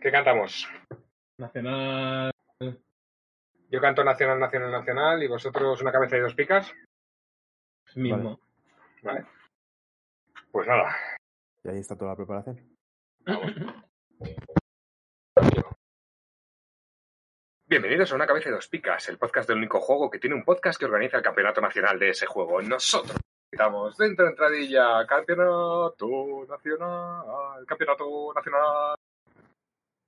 ¿Qué cantamos? Nacional. Yo canto Nacional, Nacional, Nacional y vosotros una cabeza y dos picas. Mismo. Vale. Pues nada. Y ahí está toda la preparación. Bienvenidos a Una Cabeza y Dos Picas, el podcast del único juego que tiene un podcast que organiza el campeonato nacional de ese juego. Nosotros estamos dentro de entradilla, campeonato nacional, campeonato nacional,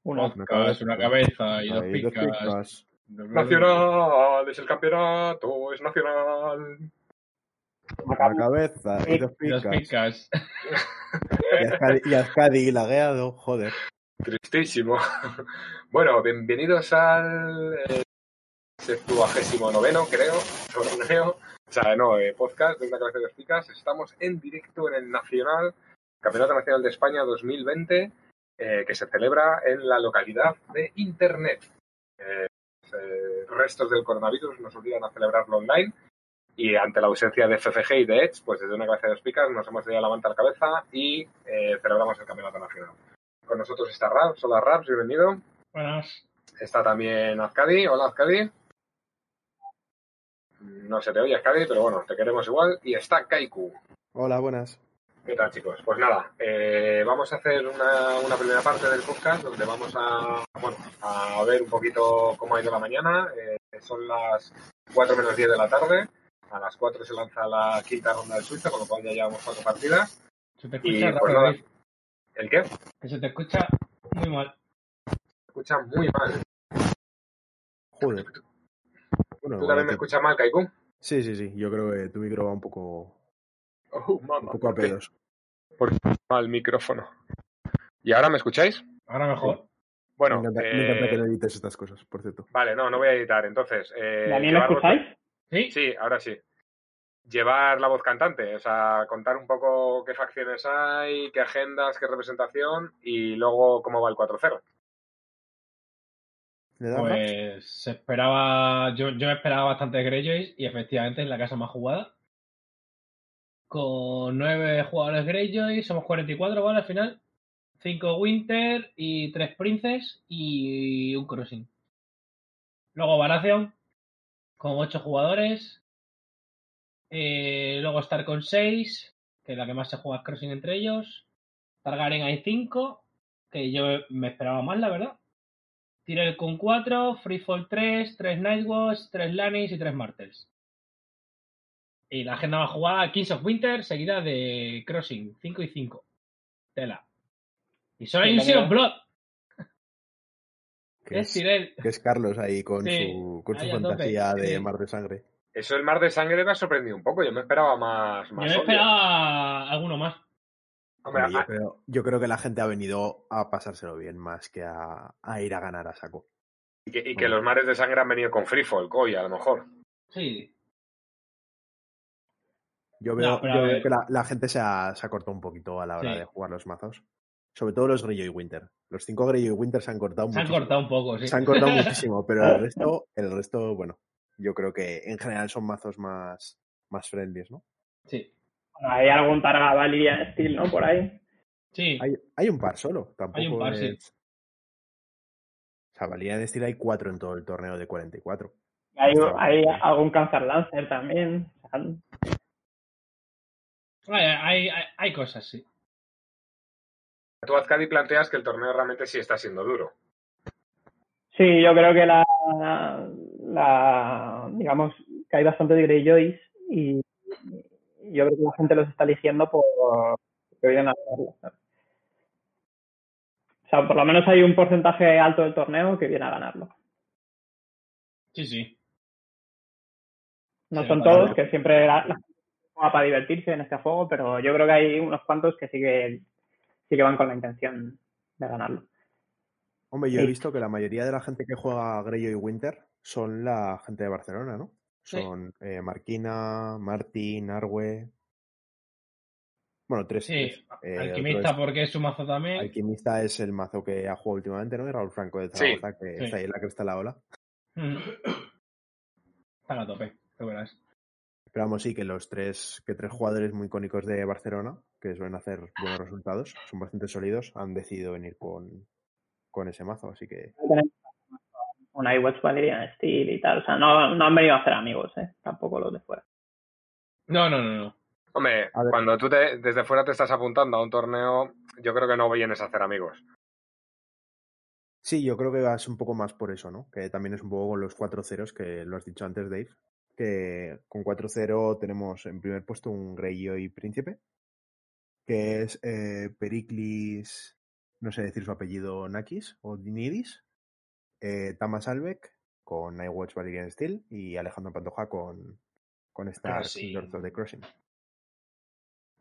Una, Una cabeza, una cabeza y dos picas. picas. nacional, es el campeonato, es nacional. Una cabeza y dos Y dos picas. picas. Y Ascadi lagueado, joder. Tristísimo. Bueno, bienvenidos al eh, septuagésimo noveno, creo, torneo. O sea, no, eh, podcast de una cabeza de dos picas. Estamos en directo en el Nacional, Campeonato Nacional de España 2020, eh, que se celebra en la localidad de Internet. Eh, eh, restos del coronavirus nos obligan a celebrarlo online. Y ante la ausencia de FFG y de Edge, pues desde una cabeza de dos picas nos hemos dado la manta a la cabeza y eh, celebramos el Campeonato Nacional. Con nosotros está Raps. Hola Raps, bienvenido. Buenas. Está también Azcadi. Hola Azcadi. No se te oye Azcadi, pero bueno, te queremos igual. Y está Kaiku. Hola, buenas. ¿Qué tal chicos? Pues nada, eh, vamos a hacer una, una primera parte del podcast donde vamos a, bueno, a ver un poquito cómo ha ido la mañana. Eh, son las 4 menos 10 de la tarde. A las 4 se lanza la quinta ronda de Suiza, con lo cual ya llevamos cuatro partidas. Se te Y escucha pues nada. David. ¿El qué? Que se te escucha muy mal. Se escucha muy mal. Joder. Bueno, ¿Tú también me escuchas mal, Kaiku? Sí, sí, sí. Yo creo que tu micro va un poco, Oh, un poco a ¿por pedos. Porque mal micrófono. ¿Y ahora me escucháis? Ahora mejor. Bueno, me, encanta, eh, me encanta que no edites estas cosas, por cierto. vale, no, no voy a editar. Entonces, eh, ¿Daniel, me escucháis? ¿Sí? Sí, ahora sí. Llevar la voz cantante, o sea, contar un poco qué facciones hay, qué agendas, qué representación y luego cómo va el 4-0. ¿Le das más? Pues se esperaba. Yo, yo me esperaba bastante de Greyjoys y efectivamente es la casa más jugada. Con nueve jugadores Greyjoy, somos 44, ¿vale? Al final. Cinco Winter y tres Princes y un Crossing. Luego Baratheon con ocho jugadores. Eh, luego Star con seis, que es la que más se juega es Crossing entre ellos. Targaryen hay cinco, que yo me esperaba más, la verdad. Tyrell con 4, Freefall 3, 3 Nightwatch, 3 Lannis y 3 Martels. Y la agenda más jugada, Kings of Winter, seguida de Crossing, 5 y 5. Tela. Y solo hay un Sea of Blood, Que es es, Tyrell. que es Carlos ahí con Sí, su, con su a fantasía de sí. mar de sangre. Eso el mar de sangre me ha sorprendido un poco, yo me esperaba más. Yo más me obvio. esperaba alguno más. Hombre, Hombre, yo, creo, yo creo que la gente ha venido a pasárselo bien más que a, a ir a ganar a saco. y que, y que los mares de sangre han venido con Free Folk hoy, a lo mejor. Sí. Yo veo, No, yo veo que la, la gente se ha, se ha cortado un poquito a la hora Sí. de jugar los mazos. Sobre todo los Greyjoy Winter. Los cinco Greyjoy Winter se han cortado Se han cortado un poco, sí. Se han cortado muchísimo, pero el resto, el resto, bueno, yo creo que en general son mazos más, más friendly, ¿no? Sí. Bueno, hay algún Targa Valiant Steel, ¿no? Por ahí. Sí. Hay, hay un par solo, tampoco Hay un par, sí. es... O sea, valía de estilo hay cuatro en todo el torneo de 44. Hay, hay algún Cancer Lancer también. Hay, hay, cosas, sí. Tú, Azcadi, planteas que el torneo realmente sí está siendo duro. Sí, yo creo que la, la digamos que hay bastante de Greyjoys y yo creo que la gente los está eligiendo por que vienen a ganarlo. O sea, por lo menos hay un porcentaje alto del torneo que viene a ganarlo. Sí, sí. No Sí, son todos, que siempre la, la para divertirse en este juego, pero yo creo que hay unos cuantos que sí que, sí que van con la intención de ganarlo. Hombre, yo he Sí. visto que la mayoría de la gente que juega Greyjoy Winter son la gente de Barcelona, ¿no? Sí. Son eh, Marquina, Martín, Arwe. Bueno, tres. Sí, tres. Eh, Alquimista porque es su mazo también. Alquimista es el mazo que ha jugado últimamente, ¿no? Y Raúl Franco de Sí. Zaragoza, que Sí. está ahí en la cresta de la ola. Mm. Están a tope, tú verás. Pero vamos, sí, que los tres, que tres jugadores muy icónicos de Barcelona, que suelen hacer buenos resultados, son bastante sólidos, han decidido venir con, con ese mazo, así que Un iWatch Valerian Steel y tal. O sea, no, no han venido a hacer amigos, ¿eh? Tampoco los de fuera. No, no, no, no. Hombre, cuando tú te, desde fuera te estás apuntando a un torneo, yo creo que no vienes a hacer amigos. Sí, yo creo que vas un poco más por eso, ¿no? Que también es un poco con los 4 ceros que lo has dicho antes, Dave. Que con 4-0 tenemos en primer puesto un Greyjoy Príncipe, que es eh, Periclis, no sé decir su apellido, Nakis o Dinidis, eh, Tamas Albeck con iWatch Valerian Steel y Alejandro Pantoja con, con Star Crossing. Lords of the Crossing.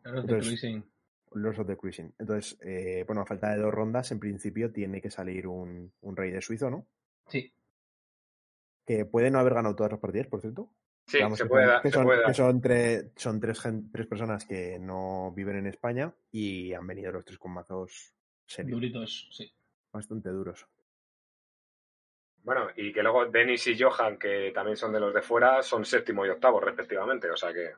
Los de Entonces- Cruising. Lords of the Cruising. Entonces, eh, bueno, a falta de dos rondas, en principio tiene que salir un, un rey de suizo, ¿no? Sí. Que puede no haber ganado todas las partidas, por cierto. Sí, Vamos, se que puede son- que se son, puede que son tres, son tres, tres personas que no viven en España y han venido los tres con mazos serios, Duritos, sí. bastante duros. Bueno, y que luego Denis y Johan, que también son de los de fuera, son séptimo y octavo, respectivamente. O sea que.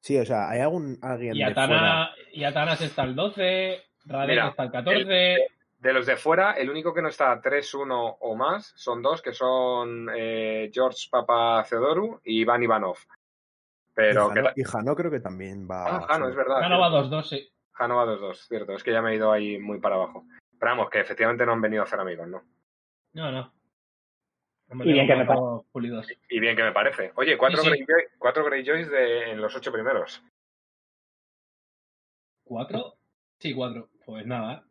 Sí, o sea, ¿hay algún alguien Y de fuera? Atana, y Atanas está el 12, Radek está el 14. De los de fuera, el único que no está 3-1 o más son dos, que son eh, George Papa Theodoru y Iván Ivanov. Pero y, que Jano, y Jano creo que también va. Ah, Jano, es verdad. Jano va cierto. 2-2, sí. Jano va 2-2, cierto. Es que ya me he ido ahí muy para abajo. Pero vamos, que efectivamente no han venido a hacer amigos, ¿no? No, no. Y bien que me pulidos. Y bien que me parece. Oye, cuatro, Sí, sí. Greyjoy, cuatro Greyjoys de, en los ocho primeros. ¿Cuatro? Sí, cuatro. Pues nada.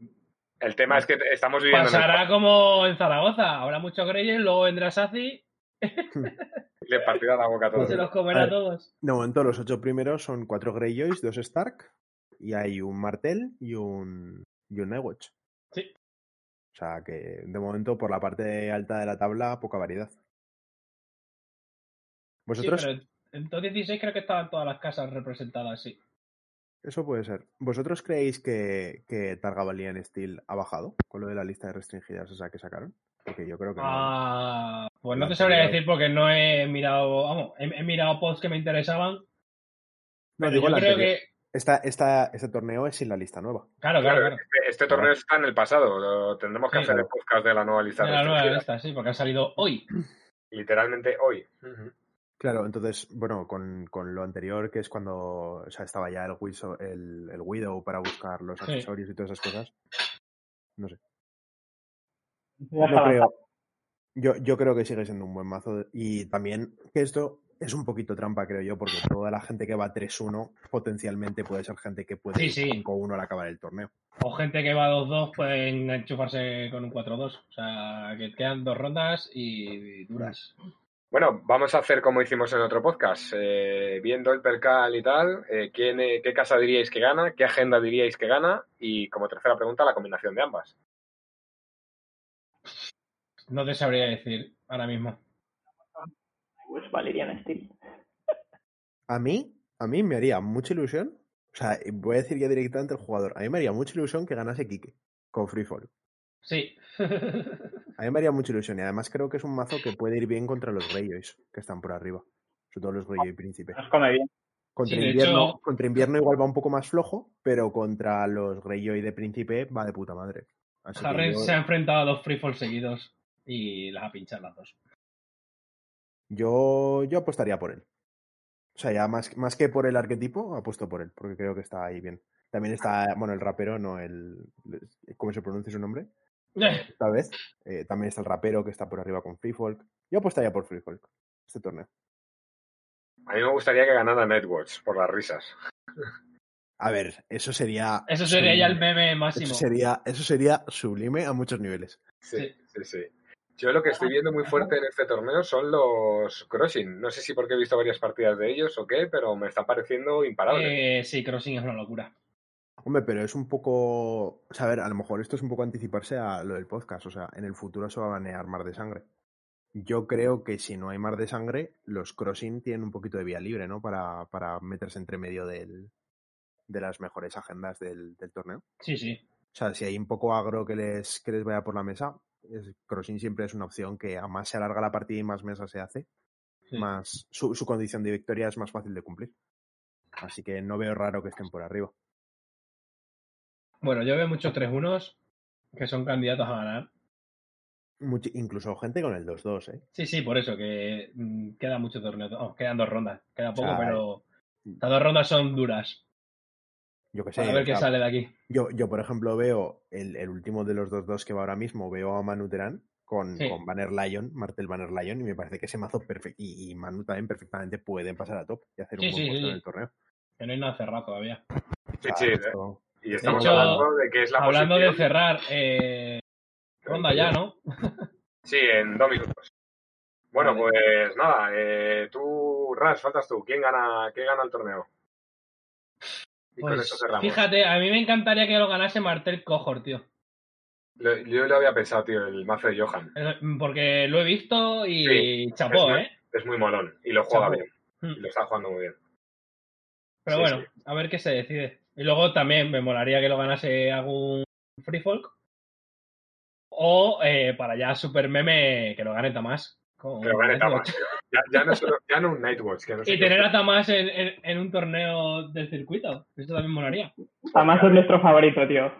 El tema es que estamos viviendo en Pasará como en Zaragoza. Habrá muchos Greyes, luego vendrá Sazi el, le partirá la boca a y todos. se los comerá a ver. todos. De momento, los ocho primeros son cuatro Greyjoys, dos Stark, y hay un Martel y un, y un Nightwatch. Sí. O sea que, de momento, por la parte alta de la tabla, poca variedad. Sí, ¿Vosotros? pero en top 16 creo que estaban todas las casas representadas, sí. Eso puede ser. ¿Vosotros creéis que, que Targavalian Steel ha bajado con lo de la lista de restringidas esa que sacaron? Porque yo creo que no. Ah, pues no La te sabría decir porque no he mirado, vamos, he, he mirado posts que me interesaban. No, digo yo la creo anterior. que, Esta, esta, este torneo es sin la lista nueva. claro, claro, Claro, este, este torneo está en el pasado. lo- tendremos que Sí. hacer el podcast de la nueva lista De la nueva lista, sí, porque ha salido hoy. Literalmente hoy. Ujú. Claro, entonces, bueno, con, con lo anterior, que es cuando o sea, estaba ya el, Wiso- el, el Widow para buscar los Sí. accesorios y todas esas cosas. No sé. No creo. Yo, yo creo que sigue siendo un buen mazo. Y también que esto es un poquito trampa, creo yo, porque toda la gente que va 3-1 potencialmente puede ser gente que puede Sí, ir sí. 5-1 al acabar el torneo. O gente que va 2-2 pueden enchufarse con un 4-2. O sea, que quedan dos rondas y duras. Bueno, vamos a hacer como hicimos en otro podcast. Eh, viendo el percal y tal, eh, ¿quién, eh, ¿qué casa diríais que gana? ¿Qué agenda diríais que gana? Y como tercera pregunta, la combinación de ambas. No te sabría decir ahora mismo. Pues Valerian Steel. A mí, a mí me haría mucha ilusión. O sea, voy a decir ya directamente al jugador. A mí me haría mucha ilusión que ganase Kike con Freefall. Sí. A mí me haría mucha ilusión y además creo que es un mazo que puede ir bien contra los Greyjoys que están por arriba. Sobre todo los Greyjoy Príncipe. Nos come bien. Contra, Sí, invierno, hecho- contra invierno igual va un poco más flojo, pero contra los Greyjoy de Príncipe va de puta madre. Así que Harren yo, se ha enfrentado a dos freefall seguidos y las ha pinchado las dos. yo, yo apostaría por él. O sea, ya más, más que por el arquetipo, apuesto por él, porque creo que está ahí bien. También está, bueno, el rapero, no el... ¿Cómo se pronuncia su nombre? Esta vez. Eh, también está el rapero que está por arriba con Free Folk. Yo apostaría por Free Folk este torneo. A mí me gustaría que ganara Netwatch por las risas. A ver, eso sería. Eso sería ya el sublime. meme máximo. Eso sería, eso sería sublime a muchos niveles. Sí, sí, sí. Yo lo que estoy viendo muy fuerte en este torneo son los crossing. No sé si porque he visto varias partidas de ellos o qué, pero me está pareciendo imparable. Eh, sí, Crossing es una locura. Hombre, pero es un poco. O sea, a ver, a lo mejor esto es un poco anticiparse a lo del podcast. O sea, en el futuro se va a banear mar de sangre. Yo creo que si no hay mar de sangre, los crossing tienen un poquito de vía libre, ¿no? Para, para meterse entre medio del, de las mejores agendas del, del torneo. Sí, sí. O sea, si hay un poco agro que les, que les vaya por la mesa, es- crossing siempre es una opción que a más se alarga la partida y más mesa se hace, Sí. más su, su condición de victoria es más fácil de cumplir. Así que no veo raro que estén por arriba. Bueno, yo veo muchos 3-1 que son candidatos a ganar. Muchi- incluso gente con el 2-2, ¿eh? Sí, sí, por eso, que mm, queda mucho torneo. Oh, quedan dos rondas. Queda poco, sea, pero las dos rondas son duras. Yo que sé. a ver qué sea, sale de aquí. Yo, yo, por ejemplo, veo el, el último de los 2-2 que va ahora mismo, veo a Manu Terán con, Sí. con Banner Lion, Martel Banner Lion, y me parece que ese mazo perfecto. Y, y Manu también perfectamente pueden pasar a top y hacer Sí, un buen sí, puesto sí, en el torneo. Que no hay nada cerrado todavía. Sí, sí, esto- Y estamos hecho, hablando de que es la Hablando de cerrar, eh, ronda ya, ¿no? Sí, en dos minutos. Bueno, Vale. pues nada, eh, tú, Ras, faltas tú. ¿Quién gana, quién gana el torneo? Y con Pues eso cerramos. fíjate, a mí me encantaría que lo ganase Martel Cohort, tío. Lo- yo lo había pensado, tío, el mazo de Johan. Eh, Porque lo he visto y Sí, chapó, es- ¿eh? Es muy molón y lo juega Chapó. bien. Mm. Y lo está jugando muy bien. Pero Sí, bueno, sí. a ver qué se decide. Y luego también me molaría que lo ganase algún Free Folk. O eh, para ya Super Meme que lo gane Tamás. con Que lo gane tío. Ya, ya no solo, ya no un Nightwatch, que no sé Y tener a Tamás en, en- en un torneo del circuito. Eso también molaría. Además es nuestro favorito, tío.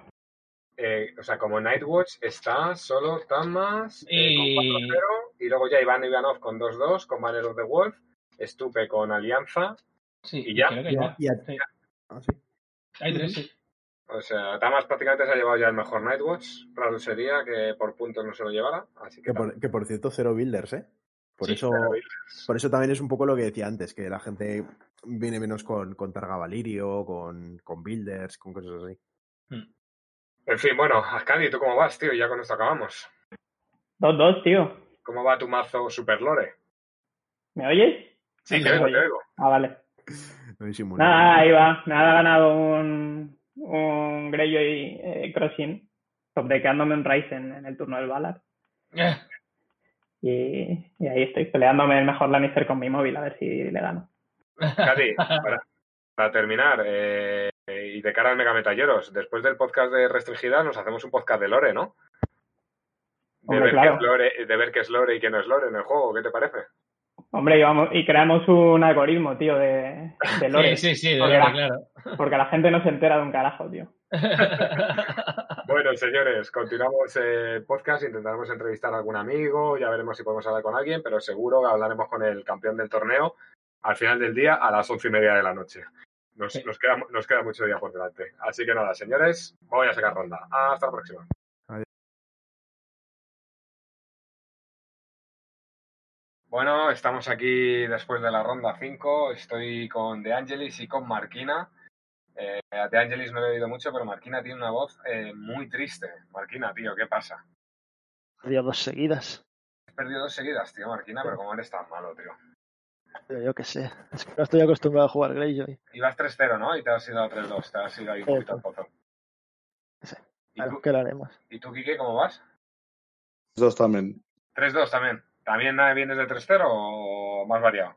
Eh, o sea, como Nightwatch está solo Tamas eh, Y- con 4-0 y luego ya Iván Ivanov con 2-2, con Banner of the Wolf, Stupe con Alianza. Sí, Y ya. creo que Y a- ya. y a- Sí. ah, sí. Hay tres, sí. O sea, Tamas prácticamente se ha llevado ya el mejor Nightwatch. Raro sería que por puntos no se lo llevara. Así que, Que por, que por cierto, cero builders, ¿eh? Por Sí, eso. cero Por eso también es un poco lo que decía antes, que la gente viene menos con, con Targa Valirio, con, con builders, con cosas así. En fin, bueno, Ascadi, ¿tú cómo vas, tío? Ya con esto acabamos. 2-2, tío. ¿Cómo va tu mazo Super Lore? ¿Me oyes? Sí, Sí, te oigo, te oigo. Ah, vale. Nada, ahí va. Me ha ganado un, un Greyjoy eh, Crossing, sobrequeándome un Ryzen en el turno del Valar. Eh, Y, y ahí estoy peleándome el mejor Lannister con mi móvil, a ver si le gano. Cati, para, para terminar, eh, y de cara al Mega Metalleros, después del podcast de Restringida nos hacemos un podcast de Lore, ¿no? De, Hombre, ver claro. qué es Lore, de ver qué es Lore y qué no es Lore en el juego, ¿qué te parece? Hombre, y, vamos, y creamos un algoritmo, tío, de, de lore. Sí, sí, sí, de Porque la- claro. Porque la gente no se entera de un carajo, tío. Bueno, señores, continuamos el podcast, intentaremos entrevistar a algún amigo, ya veremos si podemos hablar con alguien, pero seguro que hablaremos con el campeón del torneo al final del día a las once y media de la noche. Nos, Sí. nos, queda, nos queda mucho día por delante. Así que nada, señores, voy a sacar ronda. Hasta la próxima. Bueno, estamos aquí después de la ronda 5. Estoy con De Angelis y con Marquina. Eh, a De Angelis no le he oído mucho, pero Marquina tiene una voz eh, muy triste. Marquina, tío, ¿qué pasa? Perdió dos seguidas. Has perdido dos seguidas, tío, Marquina, pero ¿cómo eres tan malo, tío? Pero yo qué sé. Es que no estoy acostumbrado a jugar Greyjoy. Ibas 3-0, ¿no? Y te has ido a 3-2, te has ido ahí un poquito al pozo. Sí. ¿Y tú, ¿qué le haremos? ¿Y tú, Quique, cómo vas? Dos también. 3-2 también. ¿También vienes de 3-0 o más variado?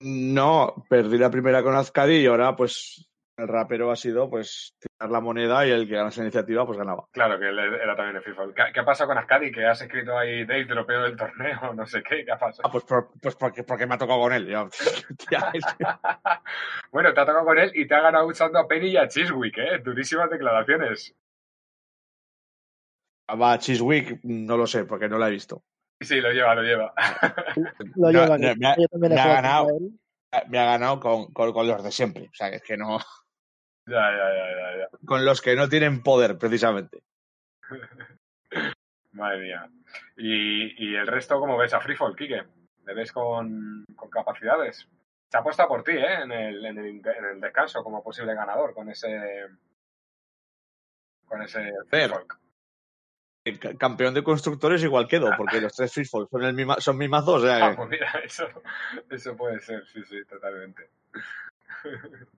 No, perdí la primera con Azcadi y ahora pues el rapero ha sido pues tirar la moneda y el que ganase la iniciativa pues ganaba. Claro, que él era también de FIFA. ¿Qué, ha pasado con Ascadi? Que has escrito ahí Dave, dropeo del torneo, no sé qué, ¿qué ha pasado? Ah, pues, por- pues porque, porque me ha tocado con él. Ya, bueno, te ha tocado con él y te ha ganado usando a Penny y a Chiswick, ¿eh? Durísimas declaraciones. Va, Chiswick, no lo sé porque no la he visto. Sí, lo lleva, lo lleva. Lo Me ha- lleva, me- que me ha- me ganado. Me ha ganado con, con, con los de siempre. O sea, es que no. ya, ya, ya, ya, ya. Con los que no tienen poder, precisamente. Madre mía. ¿Y, y el resto cómo ves a Freefall, Kike? ¿Le ves con, con capacidades? Se apuesta por ti, ¿eh? En el, en, el, en el descanso como posible ganador con ese... Con ese. Freefall. Eh, ca- campeón de constructores igual quedo, porque los tres Fistful son, el misma, son mis mazos. o sea Ah, que- pues mira, eso, eso puede ser, sí, sí, totalmente.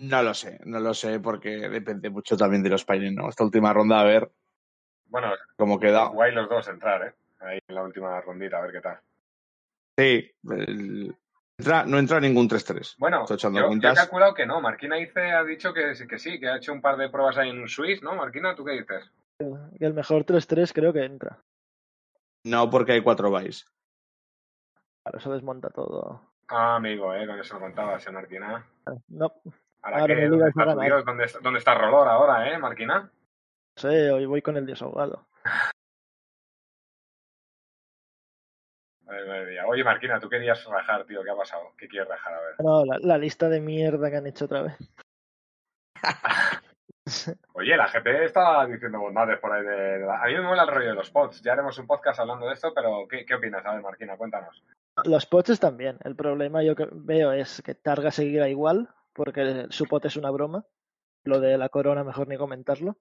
no lo sé, no lo sé, porque depende mucho también de los países, ¿no? Esta última ronda, a ver Bueno, cómo queda. guay los dos entrar, ¿eh? Ahí en la última rondita, a ver qué tal. Sí, el- entra- no entra ningún 3-3. Bueno, yo, yo he calculado que no. Marquina dice, ha dicho que, sí- que sí, que ha hecho un par de pruebas ahí en Swiss, ¿no? Marquina, ¿tú qué dices? Que el mejor 3-3 creo que entra. No, porque hay cuatro buys. Claro, eso desmonta todo. Ah, amigo, ¿eh? Con eso lo contabas, ¿eh, Marquina? No, Ahora, Ahora que, ¿dónde está. Dios? ¿Dónde, está- ¿Dónde está Rolor ahora, eh, Marquina? no sé, hoy voy con el desahogado. Oye, Marquina, tú querías rajar, tío. ¿Qué ha pasado? ¿Qué quieres rajar? A ver. No, la, la lista de mierda que han hecho otra vez. Oye, la gente está diciendo bondades por ahí de... de- A mí me mola el rollo de los pods. Ya haremos un podcast hablando de esto, pero ¿qué, qué opinas? A ver, Marquina, cuéntanos. Los pots también. El problema yo que veo es que Targa seguirá igual, porque su pot es una broma. Lo de la corona, mejor ni comentarlo.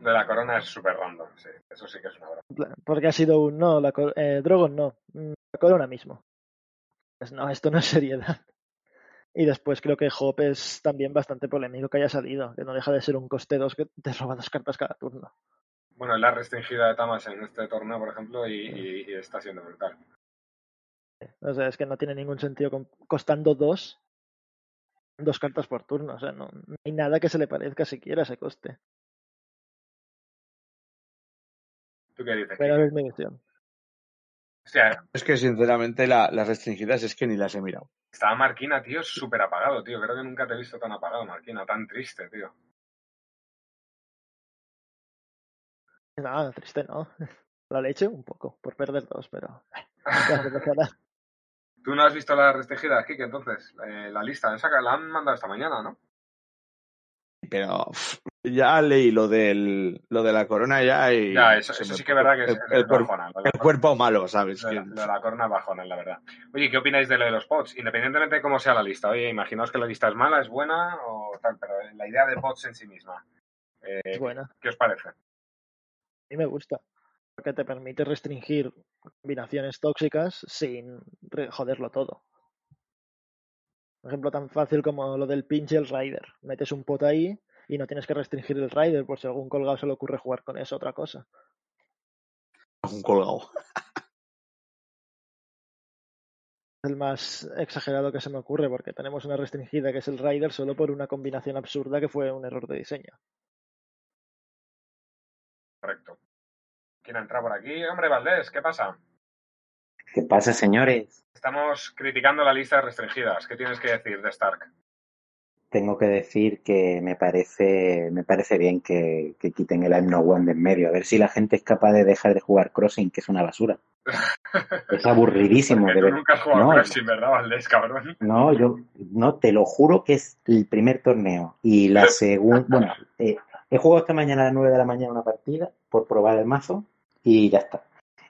De la corona es súper random, sí. Eso sí que es una broma. Porque ha sido un no, la eh, Drogon no, mm, la corona mismo. Pues no, esto no es seriedad. Y después creo que Hop es también bastante polémico que haya salido, que no deja de ser un coste 2 que te roba dos cartas cada turno. Bueno, la restringida de Tamas en este torneo, por ejemplo, y, y- y está siendo brutal. O sea, es que no tiene ningún sentido costando dos, dos cartas por turno. O sea, no, no hay nada que se le parezca siquiera a ese coste. ¿Tú qué dices? Pero es mi visión. O sea, Es que sinceramente la- las restringidas es que ni las he mirado. estaba Marquina, tío, súper apagado, tío. Creo que nunca te he visto tan apagado, Marquina. Tan triste, tío. Nada, triste no. La leche un poco, por perder dos, pero... eh. ¿Tú no has visto las restringidas, Kike, entonces? Eh, la lista, esa que la han mandado esta mañana, ¿no? Pero ya leí lo del lo de la corona ya y Ya, eso, sí que es verdad que es, el, el bajona, el cuerpo malo, ¿sabes? lo de la, Que- lo de la corona es bajona, la verdad. Oye, ¿qué opináis de lo de los pods? Independientemente de cómo sea la lista. Oye, imaginaos que la lista es mala, es buena o tal, pero la idea de pods en sí misma. eh, Es buena. ¿Qué os parece? A mí me gusta. Porque te permite restringir combinaciones tóxicas sin joderlo todo. Por ejemplo, tan fácil como lo del pinch y el rider. Metes un pot ahí y no tienes que restringir el rider por si a algún colgado se le ocurre jugar con eso, otra cosa. un colgado. Es el más exagerado que se me ocurre porque tenemos una restringida que es el rider solo por una combinación absurda que fue un error de diseño. Correcto. ¿Quién ha entrado por aquí? Hombre, Valdés, ¿qué pasa? ¿Qué pasa, señores? Estamos criticando la lista de restringidas. ¿Qué tienes que decir de Stark? Tengo que decir que me parece, me parece bien que, que quiten el I'm No One de en medio. A ver si la gente es capaz de dejar de jugar Crossing, que es una basura. Es aburridísimo. Porque de tú ver- nunca has jugado No. Crossing, ¿verdad, Valdés, cabrón? No, yo no te lo juro que es el primer torneo y la segunda. Bueno, eh, he jugado esta mañana a las 9 de la mañana una partida por probar el mazo y ya está.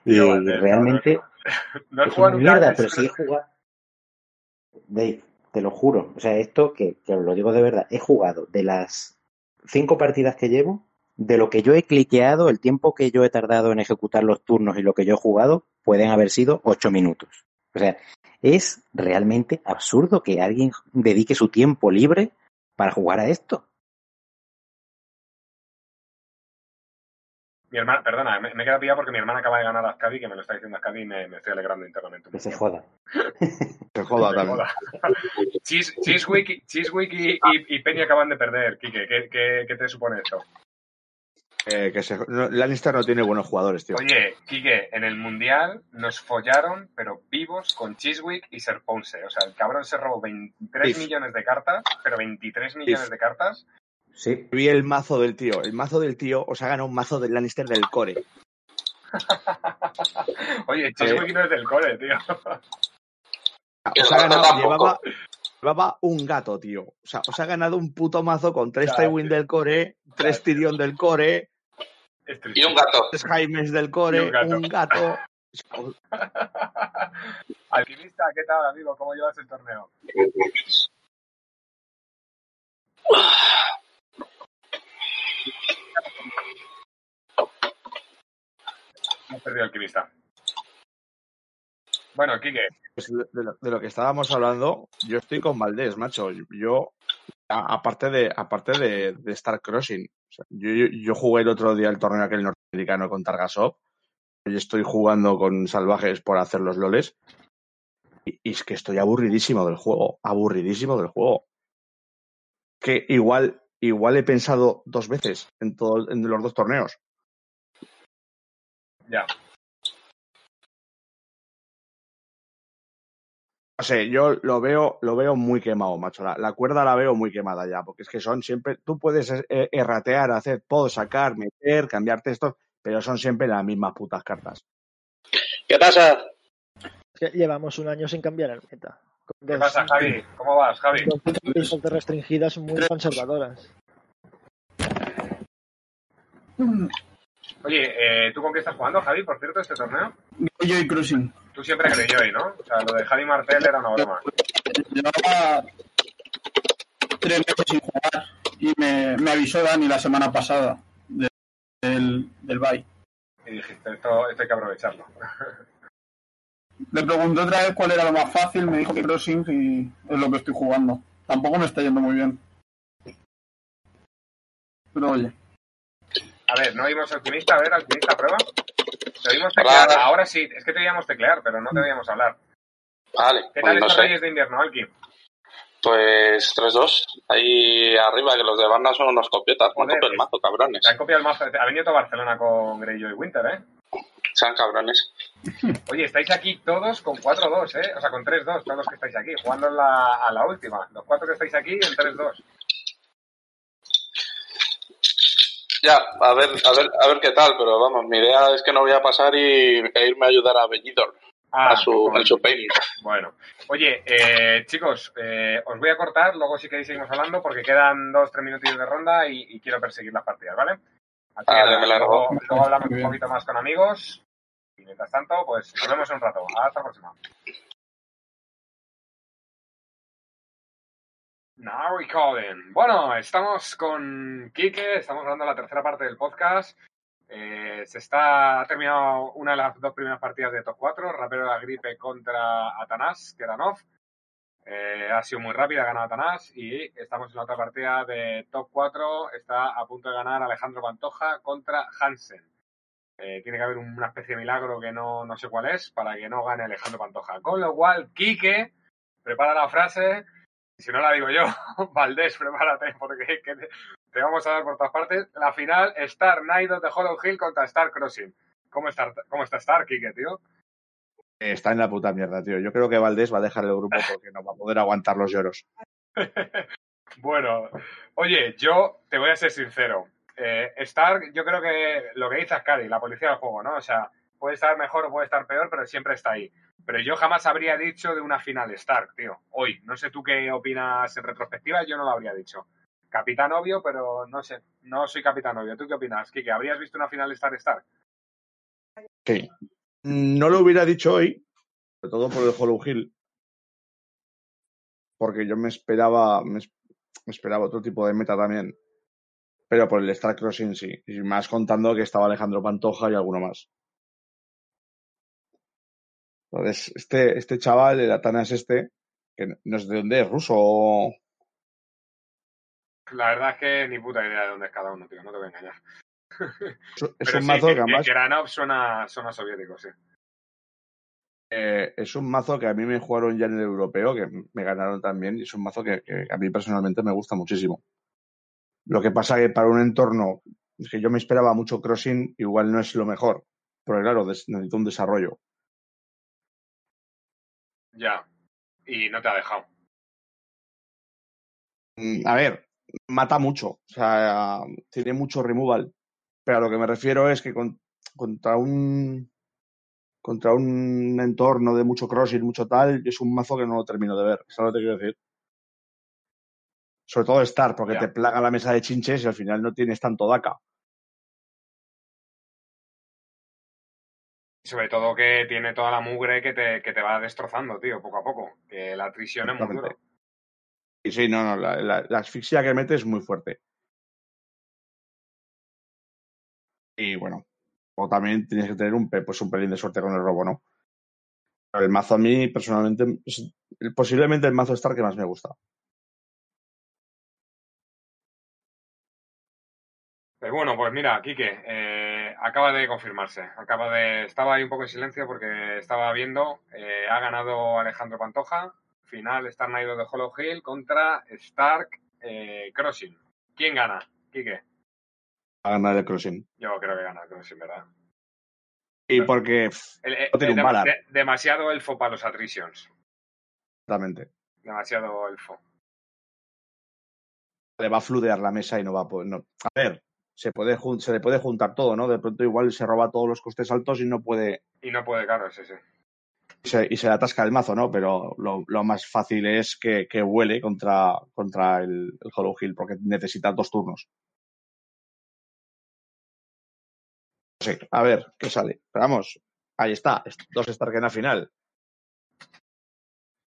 Y Valdés, realmente No has es jugado una nunca. mierda, pero sí he jugado. Dave, te lo juro. O sea, esto que, que os lo digo de verdad, he jugado de las cinco partidas que llevo, de lo que yo he cliqueado, el tiempo que yo he tardado en ejecutar los turnos y lo que yo he jugado, pueden haber sido ocho minutos. O sea, es realmente absurdo que alguien dedique su tiempo libre para jugar a esto. Mi hermana, perdona, me, me he quedado pillado porque mi hermana acaba de ganar a Azcadi, que me lo está diciendo Azcadi y me, me estoy alegrando internamente. Que se joda. Se joda también. joda. Cheese- Cheesewick, y- y, Penny acaban de perder, Quique. ¿Qué, qué, qué te supone esto? Eh, que se, no, Lannister no tiene buenos jugadores, tío. Oye, Quique, en el Mundial nos follaron, pero vivos, con Chiswick y Serponce. O sea, el cabrón se robó 23 Pif. millones de cartas, pero 23 millones de cartas. Sí, Vi el mazo del tío. El mazo del tío os ha ganado un mazo del Lannister del core. Oye, Chiswick no es del core, tío. Os ha ganado, llevaba, llevaba un gato, tío. O sea, os ha ganado un puto mazo con tres Ya, Tywin tío. del core, tres Tyrion del core, Y un gato. tres Jaimes del Y core, un gato. un gato. Alquimista, ¿qué tal, amigo? ¿Cómo llevas el torneo? perdido el. Bueno, Quique, Pues de, lo, de lo que estábamos hablando, yo estoy con Valdés, macho. Yo, aparte de, aparte de, Star Crossing, yo, yo, yo jugué el otro día el torneo aquel norteamericano con Targasov. Hoy estoy jugando con salvajes por hacer los loles. Y, es que estoy aburridísimo del juego, aburridísimo del juego. Que igual, igual he pensado dos veces en, en los dos torneos. Ya. No sé, yo lo veo, lo veo muy quemado, macho. La, la cuerda la veo muy quemada ya, porque es que son siempre, tú puedes eh, erratear, hacer, puedo sacar, meter, cambiar textos, pero son siempre las mismas putas cartas. ¿Qué pasa? Es que llevamos un año sin cambiar el meta. ¿Qué pasa, Javi? ¿Cómo vas, Javi? De restringidas muy conservadoras. Oye, eh, ¿tú con qué estás jugando, Javi, por cierto, este torneo? Yo y Cruising. Tú siempre Greyjoy, ¿no? O sea, lo de Javi Martel era una broma. Llevaba tres meses sin jugar y me, me avisó Dani la semana pasada de- del, del bye. Y dijiste, esto, esto hay que aprovecharlo. Le pregunté otra vez cuál era lo más fácil, me dijo que Crossing y es lo que estoy jugando. Tampoco me está yendo muy bien. Pero oye, A ver, ¿no oímos alquimista? A ver, alquimista, prueba. Te oímos Hola. teclear. Ahora sí, es que te oíamos teclear, pero no te oíamos hablar. Vale, ¿Qué pues tal no estos sé. Reyes de Invierno, Alki? Pues 3-2. Ahí arriba, que los de banda son unos copietas. Joder, copian el mazo, cabrones. Se han copiado el mazo. Ha venido todo Barcelona con Greyjoy Winter, ¿eh? Sean cabrones. Oye, estáis aquí todos con 4-2, ¿eh? O sea, con 3-2, todos los que estáis aquí, jugando la, a la última. Los cuatro que estáis aquí en 3-2. Ya, a ver, a ver, a ver qué tal, pero vamos, mi idea es que no voy a pasar y, e irme a ayudar a Bellidor Ah, a su, qué en su painting. Bueno, oye, eh, chicos, eh, os voy a cortar, luego si queréis seguimos hablando porque quedan dos, tres minutillos de ronda y, y quiero perseguir las partidas, ¿vale? Así que me largo. luego, luego hablamos un poquito más con amigos y mientras tanto, pues nos vemos en un rato. Hasta la próxima. Now recording. Bueno, estamos con Quique, estamos hablando la tercera parte del podcast. Eh, se está ha terminado una de las dos primeras partidas de top 4, Rapero de la Gripe contra Atanás, Keranov. Eh, ha sido muy rápida, ha ganado Atanás y estamos en otra partida de top 4. Está a punto de ganar Alejandro Pantoja contra Hansen. Eh, tiene que haber una especie de milagro que no, no sé cuál es para que no gane Alejandro Pantoja. Con lo cual, Quique, prepara la frase. Si no la digo yo, Valdés, prepárate porque que te, te vamos a dar por todas partes. La final, Star Night de Hollow Hill contra Star Crossing. ¿Cómo está, cómo está Star, Quique, tío? Está en la puta mierda, tío. Yo creo que Valdés va a dejar el grupo porque no va a poder aguantar los lloros. Bueno, oye, yo te voy a ser sincero. Eh, Stark, yo creo que lo que dice Ascari, la policía del juego, ¿no? O sea, puede estar mejor o puede estar peor, pero siempre está ahí. Pero yo jamás habría dicho de una final Stark, tío. Hoy, no sé tú qué opinas en retrospectiva, yo no lo habría dicho. Capitán obvio, pero no sé, no soy capitán obvio. ¿Tú qué opinas, Kike? ¿Habrías visto una final Star Stark? Sí. No lo hubiera dicho hoy, sobre todo por el Hollow Hill, porque yo me esperaba, me, es- me esperaba otro tipo de meta también. Pero por el Star Crossing sí. Y más contando que estaba Alejandro Pantoja y alguno más. Entonces, este, este chaval, el Atanas este, que no sé de dónde es, ruso o... La verdad es que ni puta idea de dónde es cada uno, tío, no te voy a engañar. Es, Pero un sí, mazo que, que además... Granov suena, suena soviético, sí. Eh, es un mazo que a mí me jugaron ya en el europeo, que me ganaron también, y es un mazo que, que a mí personalmente me gusta muchísimo. Lo que pasa que para un entorno que yo me esperaba mucho crossing, igual no es lo mejor, porque claro, necesito un desarrollo. Ya. Y no te ha dejado. Mm, A ver, mata mucho, o sea, tiene mucho removal, pero a lo que me refiero es que con- contra un contra un entorno de mucho crossing, mucho tal, es un mazo que no lo termino de ver, ¿sabes lo que te quiero decir? Sobre todo Star, porque Ya. te plaga la mesa de chinches y al final no tienes tanto DACA. Sobre todo que tiene toda la mugre que te, que te va destrozando, tío, poco a poco. Que la trisión es muy. Exactamente. Y sí, no, no, la, la- la asfixia que mete es muy fuerte. Y bueno, O también tienes que tener un, pues un pelín de suerte con el robo, ¿no? Pero el mazo a mí, personalmente, es posiblemente el mazo Star que más me gusta. Eh, bueno, pues mira, Quique, eh, acaba de confirmarse. Acaba de. Estaba ahí un poco en silencio porque estaba viendo. eh, ha ganado Alejandro Pantoja. Final Star Knight de Hollow Hill contra Stark eh, Crossing. ¿Quién gana? Quique. A ganar el Crossing. Yo creo que gana Crossing, ¿verdad? Y porque, El- el- No tiene un dem- Valar. de- demasiado elfo para los Attritions. exactamente, Demasiado elfo. le va a fludear la mesa y no va a poder. no. A ver, se, puede, se le puede juntar todo, ¿no? De pronto igual se roba todos los costes altos y no puede. Y no puede, claro, sí, sí. y se, y se le atasca el mazo, ¿no? Pero lo, lo más fácil es que, que huele contra, contra el, el Hollow Hill, porque necesita dos turnos. Sí, a ver, ¿qué sale? Pero vamos, ahí está, est- dos Stark en la final.